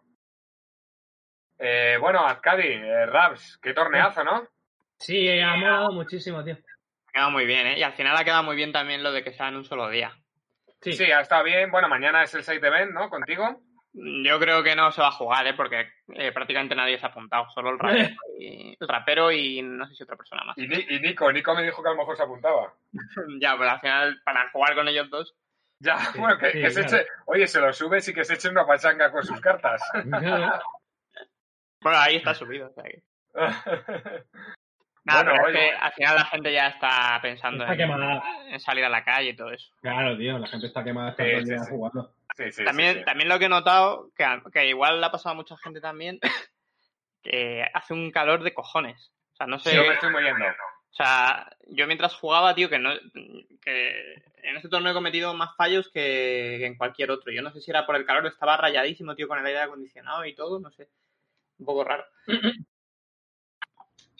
Eh, bueno, Azcadi, eh, Rabs, qué torneazo, ¿no? Sí, ha molado muchísimo, tío. Ha quedado muy bien, ¿eh? Y al final ha quedado muy bien también lo de que sea en un solo día. Sí. Sí, ha estado bien. Bueno, mañana es el side event, ¿no? Contigo. Yo creo que no se va a jugar, ¿eh? Porque eh, prácticamente nadie se ha apuntado. Solo el rapero, y, el rapero y no sé si otra persona más. Y, y Nico, Nico me dijo que a lo mejor se apuntaba. ya, pero al final, para jugar con ellos dos, Ya, bueno, que, sí, que se claro. eche, oye, se lo subes y que se eche una pachanga con sus cartas. Bueno, ahí está subido. o sea que- Nada, Bueno, pero oye. es que al final la gente ya está pensando Está en, en salir a la calle y todo eso. Claro, tío, la gente está quemada está jugando. Sí, sí, sí, también, sí. también lo que he notado, que, que igual le ha pasado a mucha gente también, que hace un calor de cojones. O sea, no sé. Yo me estoy muriendo. O sea, yo mientras jugaba, tío, que no que en este torneo he cometido más fallos que, que en cualquier otro. Yo no sé si era por el calor, estaba rayadísimo, tío, con el aire acondicionado y todo, no sé. Un poco raro.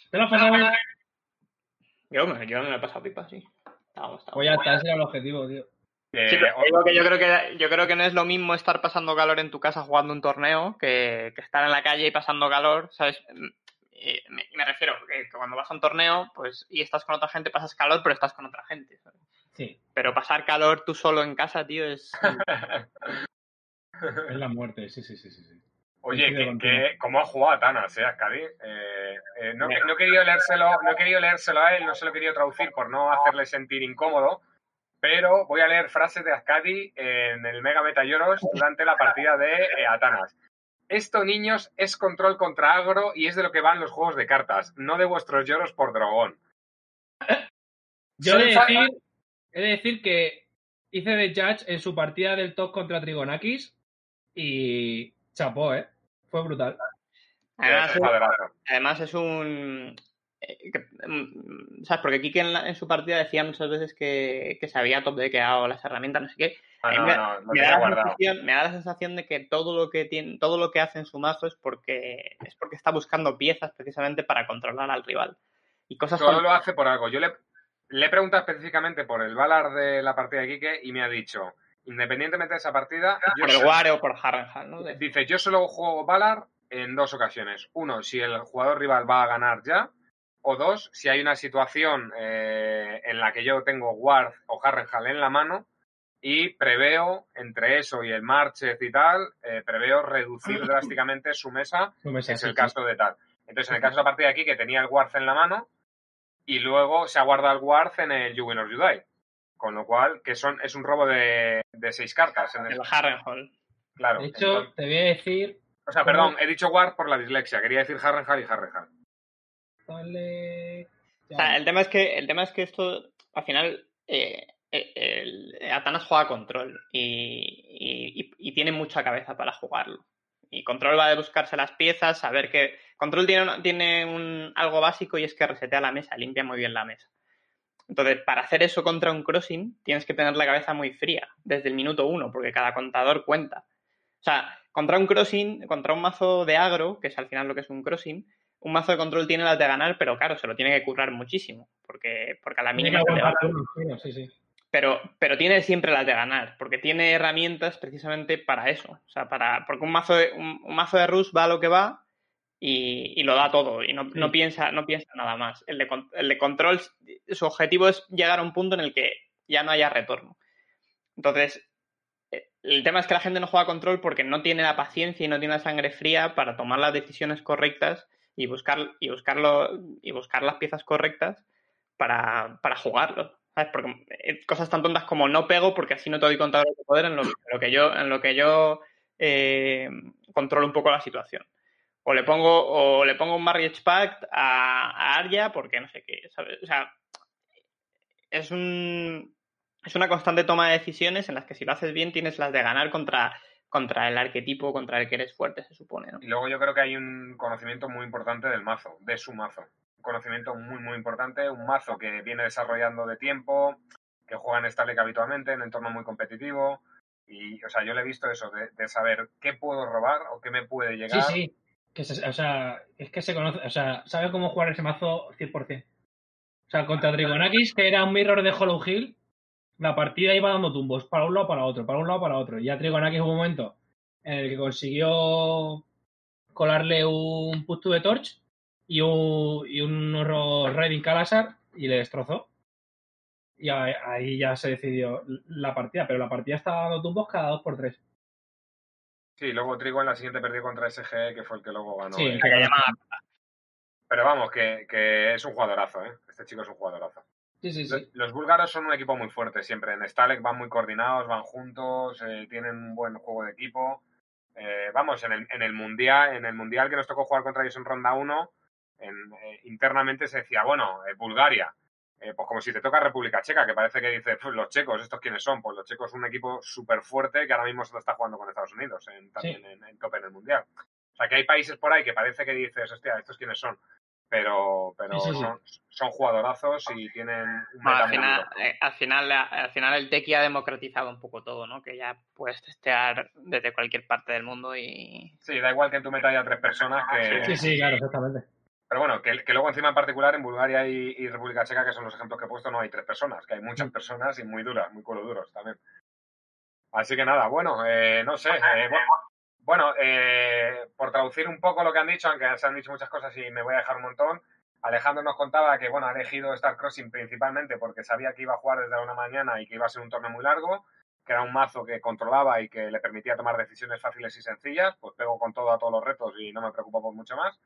¿Te lo has pasado? Yo me, yo me lo he pasado pipa, sí. Estaba- estaba Pues ya guay. está, ese era el objetivo, tío. Eh, Sí, pero digo que yo creo que yo creo que no es lo mismo estar pasando calor en tu casa jugando un torneo que, que estar en la calle y pasando calor, ¿sabes? Eh, Me, me refiero que cuando vas a un torneo, pues y estás con otra gente pasas calor, pero estás con otra gente. ¿sabes? Sí, Pero pasar calor tú solo en casa, tío, es es la muerte, sí, sí, sí, sí. sí. Oye, que, que- ¿cómo ha jugado Tanas, eh, Ascadi? Eh, eh, no, no he querido leérselo, no he querido leérselo a él, no se lo he querido traducir por no hacerle sentir incómodo, pero voy a leer frases de Ascadi en el Mega Meta Lloros durante la partida de eh, Atanas. Esto, niños, es control contra agro y es de lo que van los juegos de cartas, no de vuestros lloros por dragón. Yo he de, decir, he de decir que hice de Judge en su partida del top contra Trigonakis y chapó, ¿eh? Fue brutal. Además es un... eh, que- mm, ¿Sabes? Porque Kike en, la- en su partida decía muchas veces que, que se había top deckeado las herramientas, no sé qué. Ah, no, me, no, da la sensación, me da la sensación de que todo lo que tiene, todo lo que hace en su mazo es porque es porque está buscando piezas precisamente para controlar al rival. Y cosas Solo como- lo hace por algo. Yo le, le he preguntado específicamente por el Valar de la partida de Quique y me ha dicho, independientemente de esa partida, por el Ware o por Harrenhal, ¿no? Dice, yo solo juego Valar en dos ocasiones. Uno, si el jugador rival va a ganar ya. O dos, si hay una situación eh, en la que yo tengo Ward o Harrenhal en la mano y preveo, entre eso y el Marchez y tal, eh, preveo reducir drásticamente su mesa Su mesa, es sí, el sí. caso de tal. Entonces, en el caso de la partida de aquí, que tenía el Warth en la mano, y luego se ha guardado el Warth en el You Win or You Die. Con lo cual, que son, es un robo de, de seis cartas. En el, el Harrenhal. claro. De hecho, entonces- te voy a decir. o sea, perdón, he dicho Warth por la dislexia. Quería decir Harrenhal y Harrenhal. El tema es que, el tema es que esto, al final, eh, eh, Atanas juega control y, tiene mucha cabeza para jugarlo. Y control va de buscarse las piezas, saber que. Control tiene, tiene un, algo básico y es que resetea la mesa, limpia muy bien la mesa. Entonces, para hacer eso contra un crossing, tienes que tener la cabeza muy fría, desde el minuto uno, porque cada contador cuenta. O sea, contra un crossing, contra un mazo de agro, que es al final lo que es un crossing, un mazo de control tiene las de ganar, pero claro, se lo tiene que currar muchísimo, porque, porque a la mínima que se te va. aguantar turnos, tío, sí, sí. Pero, pero tiene siempre las de ganar, porque tiene herramientas precisamente para eso. O sea, para, porque un mazo de, un, un mazo de Rus va a lo que va y, y lo da todo, y no, no piensa, no piensa nada más. El de, el de control, su objetivo es llegar a un punto en el que ya no haya retorno. Entonces, eh, el tema es que la gente no juega control porque no tiene la paciencia y no tiene la sangre fría para tomar las decisiones correctas y buscar, y buscarlo, y buscar las piezas correctas para, para jugarlo. ¿sabes? Eh, cosas tan tontas como no pego porque así no te doy contadores de poder en lo, en lo que yo, en lo que yo eh, controlo un poco la situación. O le pongo, o le pongo un Marriage Pact a, a Arya porque no sé qué, ¿sabes? O sea, es un es una constante toma de decisiones en las que si lo haces bien tienes las de ganar contra, contra el arquetipo contra el que eres fuerte, se supone, ¿no? Y luego yo creo que hay un conocimiento muy importante del mazo, de su mazo. Un conocimiento muy, muy importante. Un mazo que viene desarrollando de tiempo, que juega en Starlink habitualmente, en entorno muy competitivo. Y, o sea, yo le he visto eso, de, de saber qué puedo robar o qué me puede llegar. Sí, sí. Que se- o sea, es que se conoce, o sea, sabe cómo jugar ese mazo 100%. O sea, contra Trigonakis, que era un mirror de Hollow Hill, la partida iba dando tumbos para un lado para otro, para un lado para otro. Y ya Trigonakis hubo un momento en el que consiguió colarle un Put to the Torch y un, y un horror Raiding Kalasar y le destrozó. Y ahí, ya se decidió la partida, pero la partida estaba dando tumbos cada dos por tres. Sí, luego Trigo en la siguiente perdió contra SGE, que fue el que luego ganó. Sí, el que llamaba. Pero vamos, que, que es un jugadorazo, ¿eh? Este chico es un jugadorazo. Sí, sí, Los, los búlgaros son un equipo muy fuerte siempre. En Stalek van muy coordinados, van juntos, eh, tienen un buen juego de equipo. Eh, vamos, en el, en el mundial, en el mundial que nos tocó jugar contra ellos en ronda 1, en- eh, internamente se decía, bueno, eh, Bulgaria. Pues como si te toca República Checa, que parece que dice, "Pues los checos, ¿estos quiénes son? Pues los checos son un equipo súper fuerte que ahora mismo se lo está jugando con Estados Unidos, en- también en, en tope en el mundial. O sea, que hay países por ahí que parece que dices, hostia, ¿estos quiénes son? Pero, pero Sí, sí, sí. Son, son jugadorazos y tienen un Bueno, al, muy final, eh, al, final, al final el tequi ha democratizado un poco todo, ¿no? Que ya puedes testear desde cualquier parte del mundo y... Sí, da igual que en tu meta haya tres personas que... Sí, sí, claro, exactamente. Pero bueno, que, que luego encima en particular en Bulgaria y, y República Checa, que son los ejemplos que he puesto, no hay tres personas, que hay muchas personas y muy duras, muy culo duros también. Así que nada, bueno, eh, no sé. eh, bueno, eh, por traducir un poco lo que han dicho, aunque se han dicho muchas cosas y me voy a dejar un montón, Alejandro nos contaba que bueno, ha elegido Star Crossing principalmente porque sabía que iba a jugar desde la una mañana y que iba a ser un torneo muy largo, que era un mazo que controlaba y que le permitía tomar decisiones fáciles y sencillas, pues pego con todo a todos los retos y no me preocupo por mucho más.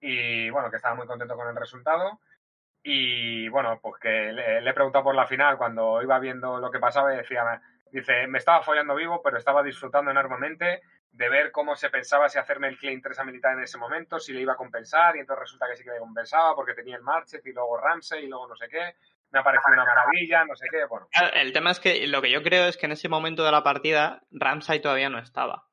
Y bueno, que estaba muy contento con el resultado. Y bueno, pues que le, le he preguntado por la final cuando iba viendo lo que pasaba y decía, dice, me estaba follando vivo, pero estaba disfrutando enormemente de ver cómo se pensaba si hacerme el claim 3 a militar en ese momento, si le iba a compensar, y entonces resulta que sí que le compensaba porque tenía el Marchet y luego Ramsey y luego no sé qué. Me ha parecido una maravilla, no sé qué, bueno. El tema es que lo que yo creo es que en ese momento de la partida Ramsay todavía no estaba.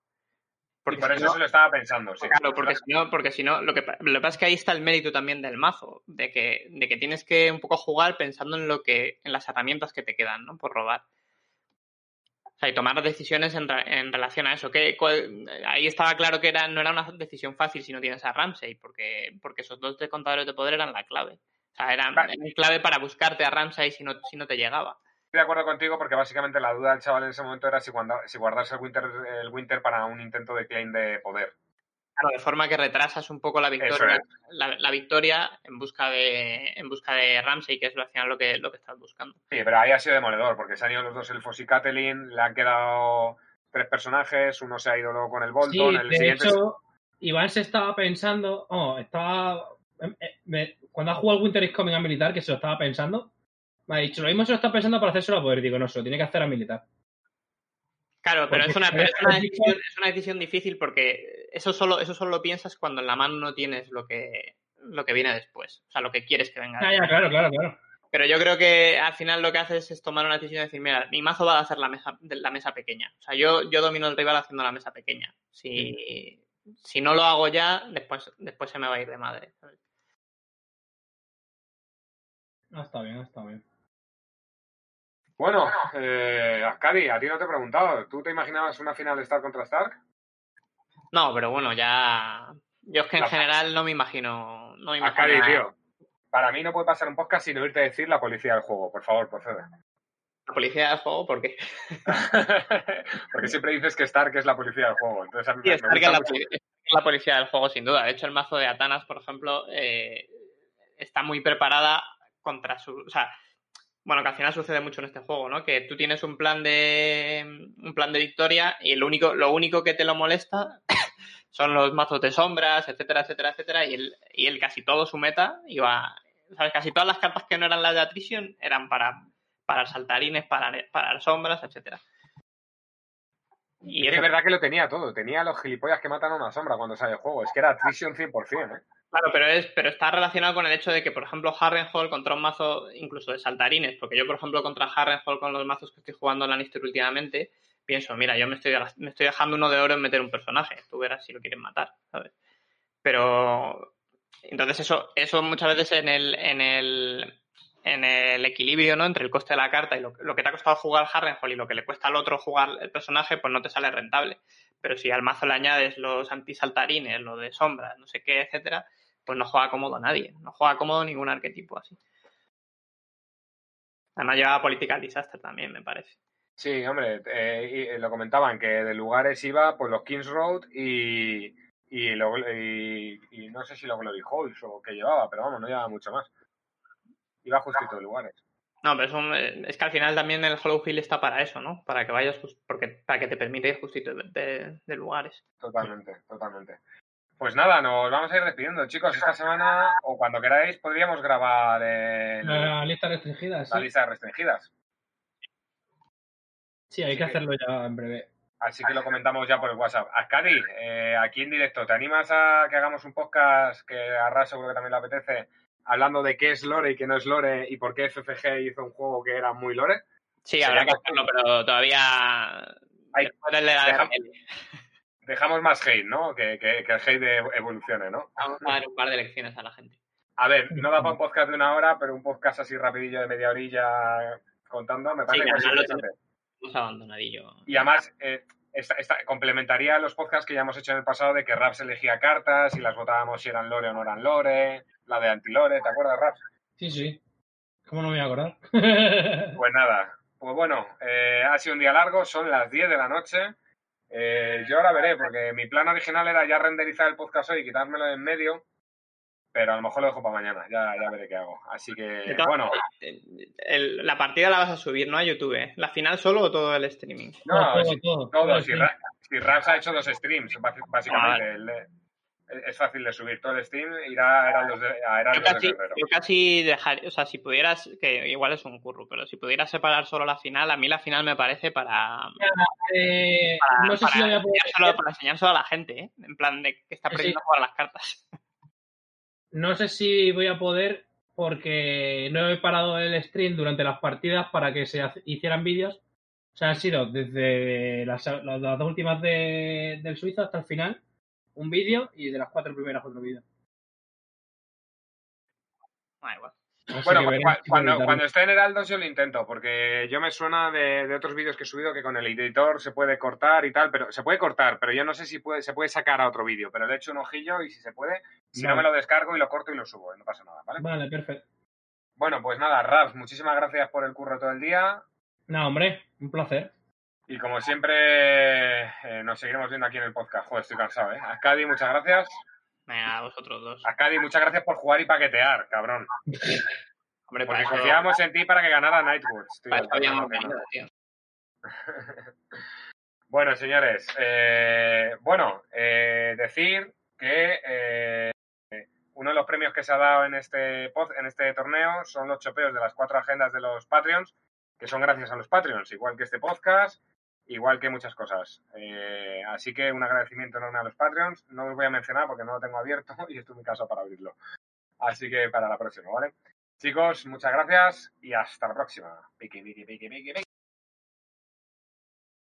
Y por si eso no- se lo estaba pensando, sí. Claro, porque si no, porque si no lo, que, lo que pasa es que ahí está el mérito también del mazo, de que, de que tienes que un poco jugar pensando en lo que, en las herramientas que te quedan, ¿no? Por robar. Sea, y tomar decisiones en, en relación a eso. Que, cuál- ahí estaba claro que era, no era una decisión fácil si no tienes a Ramsey, porque, porque esos dos de contadores de poder eran la clave. O sea, eran, eran clave para buscarte a Ramsey si no, si no te llegaba. Estoy de acuerdo contigo porque básicamente la duda del chaval en ese momento era si guardarse el winter, el winter para un intento de claim de poder. Claro, de forma que retrasas un poco la victoria, la, la victoria en busca de en busca de Ramsey, que es al final lo que lo que estás buscando. Sí, pero ahí ha sido demoledor, porque se han ido los dos elfos y Catelyn, le han quedado tres personajes, uno se ha ido luego con el Sí, Bolton, el de siguiente... hecho, Iván se estaba pensando, oh, estaba, eh, eh, me- cuando ha jugado Winter is Coming a militar, que se lo estaba pensando, me ha dicho, lo mismo se lo está pensando para hacérselo a poder. Digo, no, se lo tiene que hacer a militar. Claro, pero es una, es una decisión, es una decisión difícil porque eso solo, eso solo lo piensas cuando en la mano no tienes lo que, lo que viene después. O sea, lo que quieres que venga. Ah, ya, claro, claro, claro. Pero yo creo que al final lo que haces es tomar una decisión y decir, mira, mi mazo va a hacer la mesa, la mesa pequeña. O sea, yo, yo domino el rival haciendo la mesa pequeña. Si, si no lo hago ya, después, después se me va a ir de madre. Ah, está bien, está bien. Bueno, eh, Ascari, a ti no te he preguntado, ¿tú te imaginabas una final de Star contra Stark? No, pero bueno, ya. Yo es que en La- general no me imagino. No me imagino nada. tío, para mí no puede pasar un podcast sin oírte decir la policía del juego, por favor, procede. La policía del juego, ¿por qué? Porque siempre dices que Stark es la policía del juego, entonces a mí Sí, me, me Stark la, es la policía del juego, sin duda. De hecho, el mazo de Atanas, por ejemplo, eh, está muy preparada contra su. O sea, bueno, que al final sucede mucho en este juego, ¿no? Que tú tienes un plan de. un plan de victoria y lo único, lo único que te lo molesta son los mazos de sombras, etcétera, etcétera, etcétera. Y él, y él casi todo su meta iba. ¿Sabes? Casi todas las cartas que no eran las de Attrition eran para, para saltarines, para, para sombras, etcétera. Y es verdad que lo tenía todo, tenía los gilipollas que matan a una sombra cuando sale el juego, es que era Attrition 100%, ¿eh? Claro, pero es, pero está relacionado con el hecho de que, por ejemplo, Harrenhal contra un mazo incluso de saltarines, porque yo, por ejemplo, contra Harrenhal con los mazos que estoy jugando en Lannister últimamente, pienso, mira, yo me estoy, me estoy dejando uno de oro en meter un personaje, tú verás si lo quieren matar, ¿sabes? Pero entonces eso, eso muchas veces en el, en el, en el equilibrio, ¿no? Entre el coste de la carta y lo, lo que te ha costado jugar Harrenhal y lo que le cuesta al otro jugar el personaje, pues no te sale rentable. Pero si al mazo le añades los antisaltarines, lo de sombras, no sé qué, etcétera, pues no juega cómodo nadie. No juega cómodo ningún arquetipo así. Además lleva Political Disaster también, me parece. Sí, hombre, eh, y, eh, lo comentaban que de lugares iba pues los Kings Road y, y, lo- y, y no sé si los Glory Halls o que llevaba, pero vamos, no llevaba mucho más. Iba justito de lugares. No, pero eso, eh, es que al final también el Hollow Hill está para eso, ¿no? Para que vayas, porque, para que te permite ir justito de, de- de lugares. Totalmente, totalmente. Pues nada, nos vamos a ir despidiendo, chicos. Esta semana, o cuando queráis, podríamos grabar el- La lista restringida, la sí. lista de restringidas. Sí, hay que hacerlo ya en breve. Así que lo comentamos ya por el WhatsApp. Ascadi, eh, aquí en directo, ¿te animas a que hagamos un podcast que a Ras seguro que también le apetece, hablando de qué es Lore y qué no es Lore y por qué FFG hizo un juego que era muy Lore? Sí, habrá que hacerlo, pero todavía... Después del de la Deja- DRL. Dejamos más hate, ¿no? Que, que, que el hate evolucione, ¿no? Vamos a dar un par de lecciones a la gente. A ver, no da para un podcast de una hora, pero un podcast así rapidillo de media orilla contando me Sí, parece que que interesante. tenemos abandonadillo. Y además, eh, esta, esta- complementaría los podcasts que ya hemos hecho en el pasado de que Raps elegía cartas y las votábamos si eran lore o no eran lore, la de antilore, ¿te acuerdas, Raps? Sí, sí. ¿Cómo no me voy a acordar? Pues nada, pues bueno, eh, ha sido un día largo, son las 10 de la noche. Eh, yo ahora veré, porque mi plan original era ya renderizar el podcast hoy y quitármelo de en medio, pero a lo mejor lo dejo para mañana, ya, ya veré qué hago. Así que, bueno, el- la partida la vas a subir, ¿no? A YouTube. ¿eh? ¿La final solo o todo el streaming? no, todo, si- todo, todo, todo, si, sí. Ra- si Raps ha hecho dos streams, básicamente, Ah, el es fácil de subir. Todo el stream irá, eran los de, a- Yo los de casi, Guerrero. yo casi dejaría, o sea, si pudieras, que igual es un curro, pero si pudieras separar solo la final, a mí la final me parece para, Eh, para, no sé si lo voy a poder enseñárselo, para enseñárselo a la gente, ¿eh? En plan de que está Sí. aprendiendo a jugar a las cartas. No sé si voy a poder porque no he parado el stream durante las partidas para que se hicieran vídeos. O sea, han sido desde las, las dos últimas de- del Suiza hasta el final un vídeo y de las cuatro primeras otro vídeo. Ah, igual. Así Bueno, cuando, cuando esté en Heraldos yo lo intento, porque yo me suena de, de otros vídeos que he subido que con el editor se puede cortar y tal, pero se puede cortar, pero yo no sé si puede, se puede sacar a otro vídeo, pero le echo un ojillo y si se puede, si no me lo descargo y lo corto y lo subo, y no pasa nada, ¿vale? Vale, perfecto. Bueno, pues nada, Raps, muchísimas gracias por el curro todo el día No, hombre, un placer. Y como siempre eh, nos seguiremos viendo aquí en el podcast. Joder, estoy cansado, ¿eh? Ascadi, muchas gracias. Venga, vosotros dos. Ascadi, muchas gracias por jugar y paquetear, cabrón. Hombre, Porque confiábamos en ti para que ganara tío. Bueno, señores, eh, bueno, eh, decir que eh, uno de los premios que se ha dado en este pod- en este torneo son los chopeos de las cuatro agendas de los Patreons, que son gracias a los Patreons, igual que este podcast, igual que muchas cosas. Eh, así que un agradecimiento enorme a los Patreons. No os voy a mencionar porque no lo tengo abierto y estoy en mi casa para abrirlo. Así que para la próxima, ¿vale? Chicos, muchas gracias y hasta la próxima.